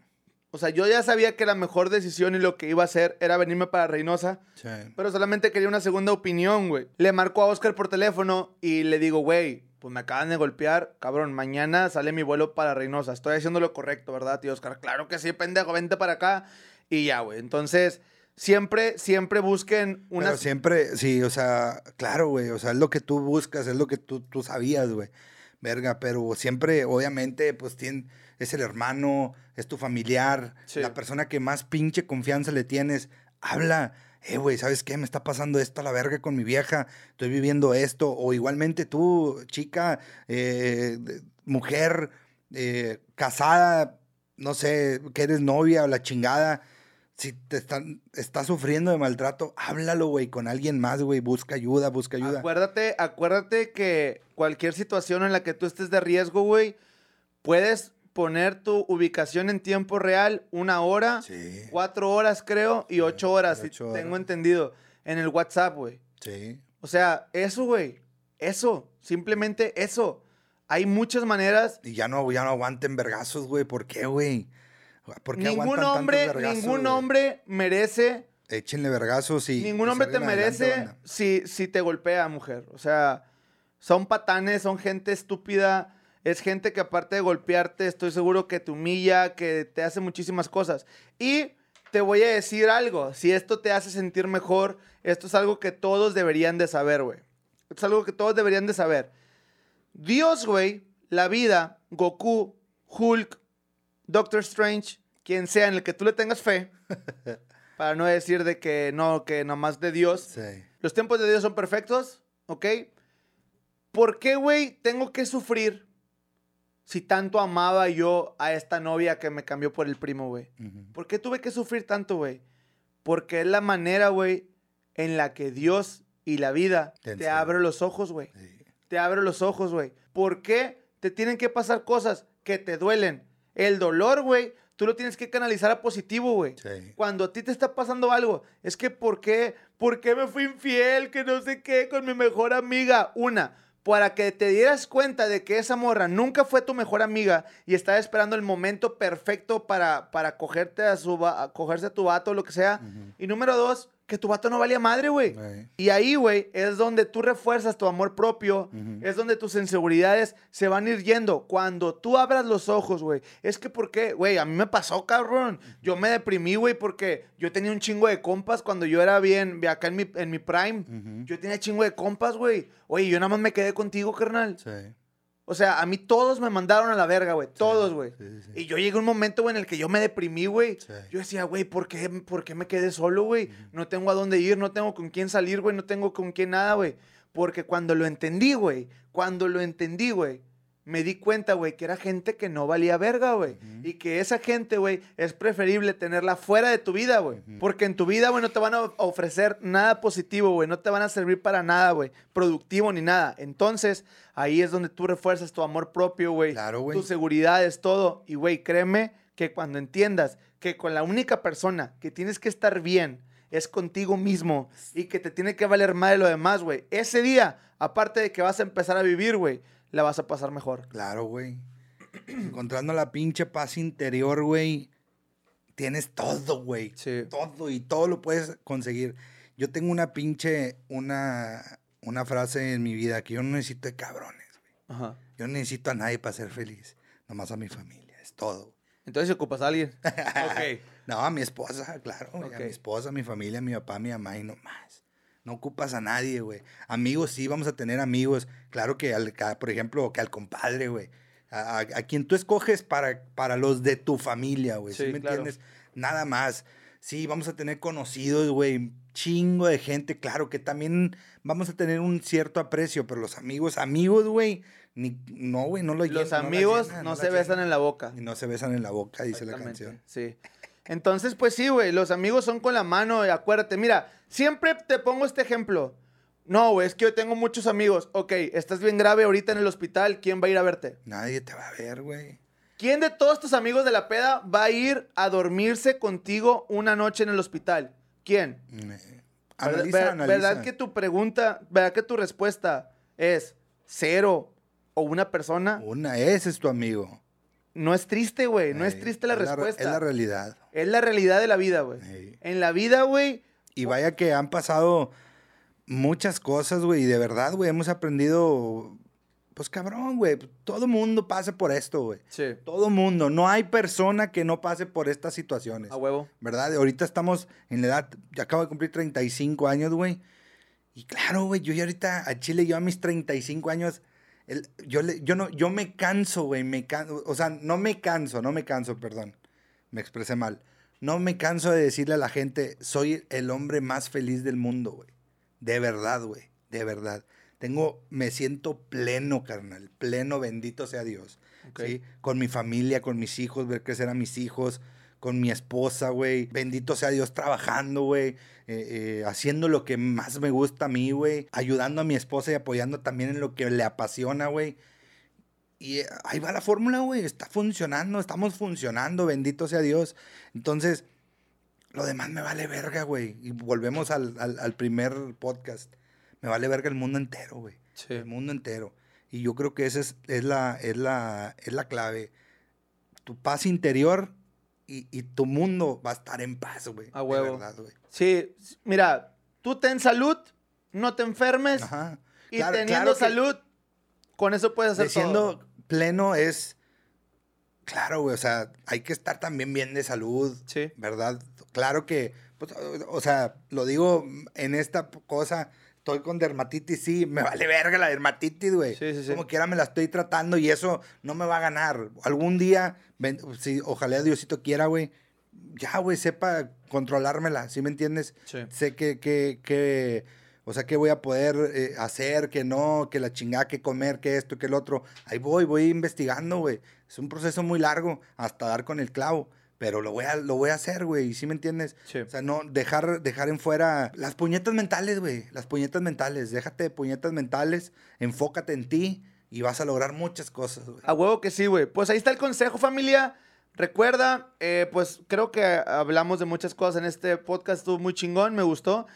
O sea, yo ya sabía que la mejor decisión y lo que iba a hacer era venirme para Reynosa. Sí. Pero solamente quería una segunda opinión, güey. Le marco a Oscar por teléfono y le digo, güey, pues me acaban de golpear. Cabrón, mañana sale mi vuelo para Reynosa. Estoy haciendo lo correcto, ¿verdad, tío Oscar? Claro que sí, pendejo, vente para acá. Y ya, güey. Entonces, siempre, siempre busquen una... Pero siempre, sí, o sea, claro, güey, o sea, es lo que tú buscas, es lo que tú, tú sabías, güey. Verga, pero siempre, obviamente, pues tiene, es el hermano, es tu familiar, Sí. la persona que más pinche confianza le tienes. Habla, eh, güey, ¿sabes qué? Me está pasando esto a la verga con mi vieja, estoy viviendo esto. O igualmente tú, chica, eh, mujer, eh, casada, no sé, que eres novia o la chingada. Si te están, estás sufriendo de maltrato, háblalo, güey, con alguien más, güey. Busca ayuda, busca ayuda. Acuérdate, acuérdate que cualquier situación en la que tú estés de riesgo, güey, puedes poner tu ubicación en tiempo real una hora, Sí, cuatro horas creo, y ocho horas, si tengo entendido, en el WhatsApp, güey. sí. O sea, eso, güey, eso, simplemente eso. Hay muchas maneras. Y ya no, ya no aguanten vergazos, güey. ¿Por qué, güey? ¿Por qué Ningún hombre, vergazos, ningún hombre merece Échenle vergazos y. Ningún hombre te adelante, merece si, si te golpea, mujer. O sea, son patanes, son gente estúpida. Es gente que aparte de golpearte, estoy seguro que te humilla, que te hace muchísimas cosas. Y te voy a decir algo. Si esto te hace sentir mejor, esto es algo que todos deberían de saber, güey. Esto es algo que todos deberían de saber. Dios, güey, la vida, Goku, Hulk, Doctor Strange, quien sea en el que tú le tengas fe, para no decir de que no, que nomás de Dios. Sí. Los tiempos de Dios son perfectos, ¿ok? ¿Por qué, güey, tengo que sufrir si tanto amaba yo a esta novia que me cambió por el primo, güey? ¿Por qué tuve que sufrir tanto, güey? Porque es la manera, güey, en la que Dios y la vida Te abre los ojos, güey. Sí. Te abre los ojos, güey. ¿Por qué te tienen que pasar cosas que te duelen? El dolor, güey, tú lo tienes que canalizar a positivo, güey. Sí. Cuando a ti te está pasando algo, es que ¿por qué? ¿Por qué me fui infiel? Que no sé qué con mi mejor amiga. Una, para que te dieras cuenta de que esa morra nunca fue tu mejor amiga y estaba esperando el momento perfecto para, para cogerte a su a cogerse a tu vato o lo que sea. Y número dos, que tu vato no valía madre, güey. Y ahí, güey, es donde tú refuerzas tu amor propio, es donde tus inseguridades se van a ir yendo. Cuando tú abras los ojos, güey, es que, ¿por qué? Güey, a mí me pasó, cabrón. Yo me deprimí, güey, porque yo tenía un chingo de compas cuando yo era bien, acá en mi, en mi prime. Yo tenía chingo de compas, güey. Oye, yo nada más me quedé contigo, carnal. Sí. O sea, a mí todos me mandaron a la verga, güey. Todos, güey. Sí, sí, sí. Y yo llegué a un momento, güey, en el que yo me deprimí, güey. Yo decía, güey, ¿por qué, ¿por qué me quedé solo, güey? No tengo a dónde ir, no tengo con quién salir, güey, no tengo con quién nada, güey. Porque cuando lo entendí, güey, cuando lo entendí, güey, me di cuenta, güey, que era gente que no valía verga, güey. Y que esa gente, güey, es preferible tenerla fuera de tu vida, güey. Porque en tu vida, güey, no te van a ofrecer nada positivo, güey. No te van a servir para nada, güey. Productivo ni nada. Entonces, ahí es donde tú refuerzas tu amor propio, güey. Claro, güey. Tu seguridad es todo. Y, güey, créeme que cuando entiendas que con la única persona que tienes que estar bien es contigo mismo y que te tiene que valer más de lo demás, güey. Ese día, aparte de que vas a empezar a vivir, güey, la vas a pasar mejor. Claro, güey. Encontrando la pinche paz interior, güey. Tienes todo, güey. Sí. Todo y todo lo puedes conseguir. Yo tengo una pinche, una, una frase en mi vida que yo no necesito de cabrones, güey. Ajá. Yo no necesito a nadie para ser feliz. Nomás a mi familia. Es todo. Entonces ocupas a alguien. ok. No, a mi esposa, claro. güey, A mi esposa, a mi familia, a mi papá, a mi mamá y no más. No ocupas a nadie, güey. Amigos, sí, vamos a tener amigos. Claro que, al, por ejemplo, que al compadre, güey. A, a- a quien tú escoges para, para los de tu familia, güey. ¿Sí, Sí, me claro. entiendes? Nada más. Sí, vamos a tener conocidos, güey. Chingo de gente. Claro que también vamos a tener un cierto aprecio, pero los amigos, amigos, güey. Ni, no, güey, no lo Los llenan, amigos llenan, no, la se besan en la boca. Y no se besan en la boca, dice la canción. Sí. Entonces, pues sí, güey, los amigos son con la mano, y acuérdate, mira, siempre te pongo este ejemplo. No, güey, es que yo tengo muchos amigos. Ok, estás bien grave ahorita en el hospital, ¿quién va a ir a verte? Nadie te va a ver, güey. ¿Quién de todos tus amigos de la peda va a ir a dormirse contigo una noche en el hospital? ¿Quién? Eh, ¿Verdad- Analiza, ver- analiza. ¿Verdad que tu pregunta, verdad que tu respuesta es cero o una persona? Una, ese es tu amigo. No es triste, güey, no es triste la re- respuesta. es la realidad. Es la realidad de la vida, güey. Ey. En la vida, güey, Y vaya que han pasado muchas cosas, güey. Y de verdad, güey, hemos aprendido. Pues cabrón, güey. Todo mundo pasa por esto, güey. Sí. Todo mundo. No hay persona que no pase por estas situaciones. A huevo. ¿Verdad? Ahorita estamos en la edad. Ya acabo de cumplir 35 años, güey. Y claro, güey, yo ya ahorita a Chile, yo a mis 35 años. El- yo, le- yo, no, yo me canso, güey. Me can- o sea, no me canso, no me canso, perdón. Me expresé mal. No me canso de decirle a la gente, soy el hombre más feliz del mundo, güey. De verdad, güey. De verdad. Tengo, me siento pleno, carnal. Pleno, bendito sea Dios. ¿sí? Con mi familia, con mis hijos, ver crecer a mis hijos, con mi esposa, güey. Bendito sea Dios trabajando, güey. eh, eh, haciendo lo que más me gusta a mí, güey. Ayudando a mi esposa y apoyando también en lo que le apasiona, güey. Y eh, ahí va la fórmula, güey. Está funcionando, estamos funcionando, bendito sea Dios. Entonces, lo demás me vale verga, güey. Y volvemos al, al- al primer podcast. Me vale verga el mundo entero, güey. Sí. El mundo entero. Y yo creo que esa es, es, la, es, la, es la clave. Tu paz interior y, y tu mundo va a estar en paz, güey. A De huevo. verdad, güey. Sí, mira, tú ten salud, no te enfermes Ajá. y Claro- teniendo claro salud, con eso puedes hacer Siendo todo. pleno es. Claro, güey. O sea, hay que estar también bien de salud. Sí. ¿Verdad? Claro que. pues, o- sea, lo digo en esta cosa. Estoy con dermatitis, sí. Me vale verga la dermatitis, güey. Sí, sí, sí. Como quiera me la estoy tratando y eso no me va a ganar. Algún día, ven- si, ojalá Diosito quiera, güey. ya, güey, sepa controlármela, ¿sí me entiendes? Sí. Sé que, que, que, o sea, que voy a poder eh, hacer, que no, que la chingada, que comer, que esto, que el otro. Ahí voy, voy investigando, güey. Es un proceso muy largo hasta dar con el clavo. Pero lo voy a, lo voy a hacer, güey. ¿Sí me entiendes? Sí. O sea, no dejar, dejar en fuera las puñetas mentales, güey. Las puñetas mentales. Déjate de puñetas mentales. Enfócate en ti y vas a lograr muchas cosas, güey. A huevo que sí, güey. Pues ahí está el consejo, familia. Recuerda, eh, pues creo que hablamos de muchas cosas en este podcast. Estuvo muy chingón, me gustó.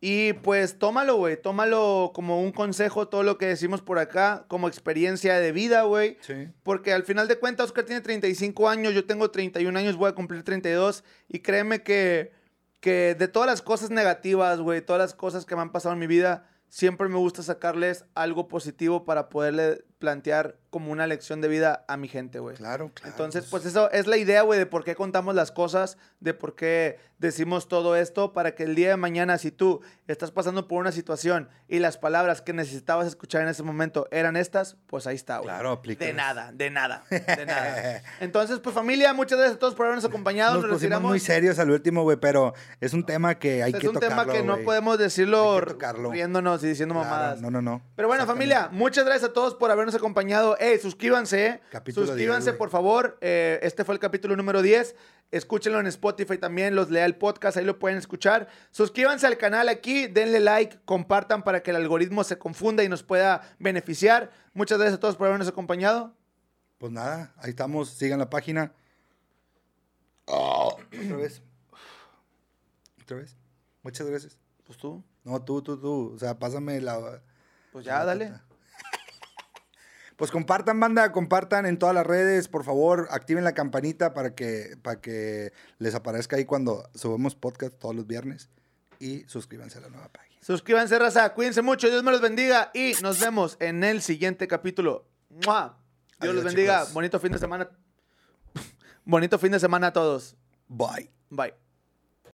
Y pues tómalo, güey. Tómalo como un consejo, todo lo que decimos por acá, como experiencia de vida, güey. Sí. Porque al final de cuentas, Oscar tiene 35 años, yo tengo 31 años, voy a cumplir 32. Y créeme que, que de todas las cosas negativas, güey, todas las cosas que me han pasado en mi vida, siempre me gusta sacarles algo positivo para poderle plantear como una lección de vida a mi gente, güey. Claro, claro. Entonces, pues eso es la idea, güey, de por qué contamos las cosas, de por qué decimos todo esto, para que el día de mañana, si tú estás pasando por una situación y las palabras que necesitabas escuchar en ese momento eran estas, pues ahí está, güey. Claro, De aplícalas. nada, de nada, de nada. Entonces, pues familia, muchas gracias a todos por habernos acompañado. Nos Nos, pusimos muy serios al último, güey, pero es un tema que hay es que un tocarlo, tema que no podemos decirlo riéndonos y diciendo Claro, mamadas. No, no, no. Pero bueno, familia, muchas gracias a todos por habernos acompañado. Ey, suscríbanse. Capítulo suscríbanse, 10, güey. por favor. Eh, este fue el capítulo número 10. Escúchenlo en Spotify también, los lea el podcast, ahí lo pueden escuchar. Suscríbanse al canal aquí, denle like, compartan para que el algoritmo se confunda y nos pueda beneficiar. Muchas gracias a todos por habernos acompañado. Pues nada, ahí estamos. Sigan la página. Otra vez. Otra vez. Muchas gracias. Pues tú, No, tú, tú, tú. O sea, pásame la. pues ya, dale. Pues compartan, banda, compartan en todas las redes, por favor, activen la campanita para que, para que les aparezca ahí cuando subimos podcast todos los viernes. Y suscríbanse a la nueva página. Suscríbanse, raza. Cuídense mucho. Dios me los bendiga. Y nos vemos en el siguiente capítulo. ¡Mua! Dios Adiós, los bendiga. chicos. Bonito fin de semana. Bonito fin de semana a todos. Bye. Bye.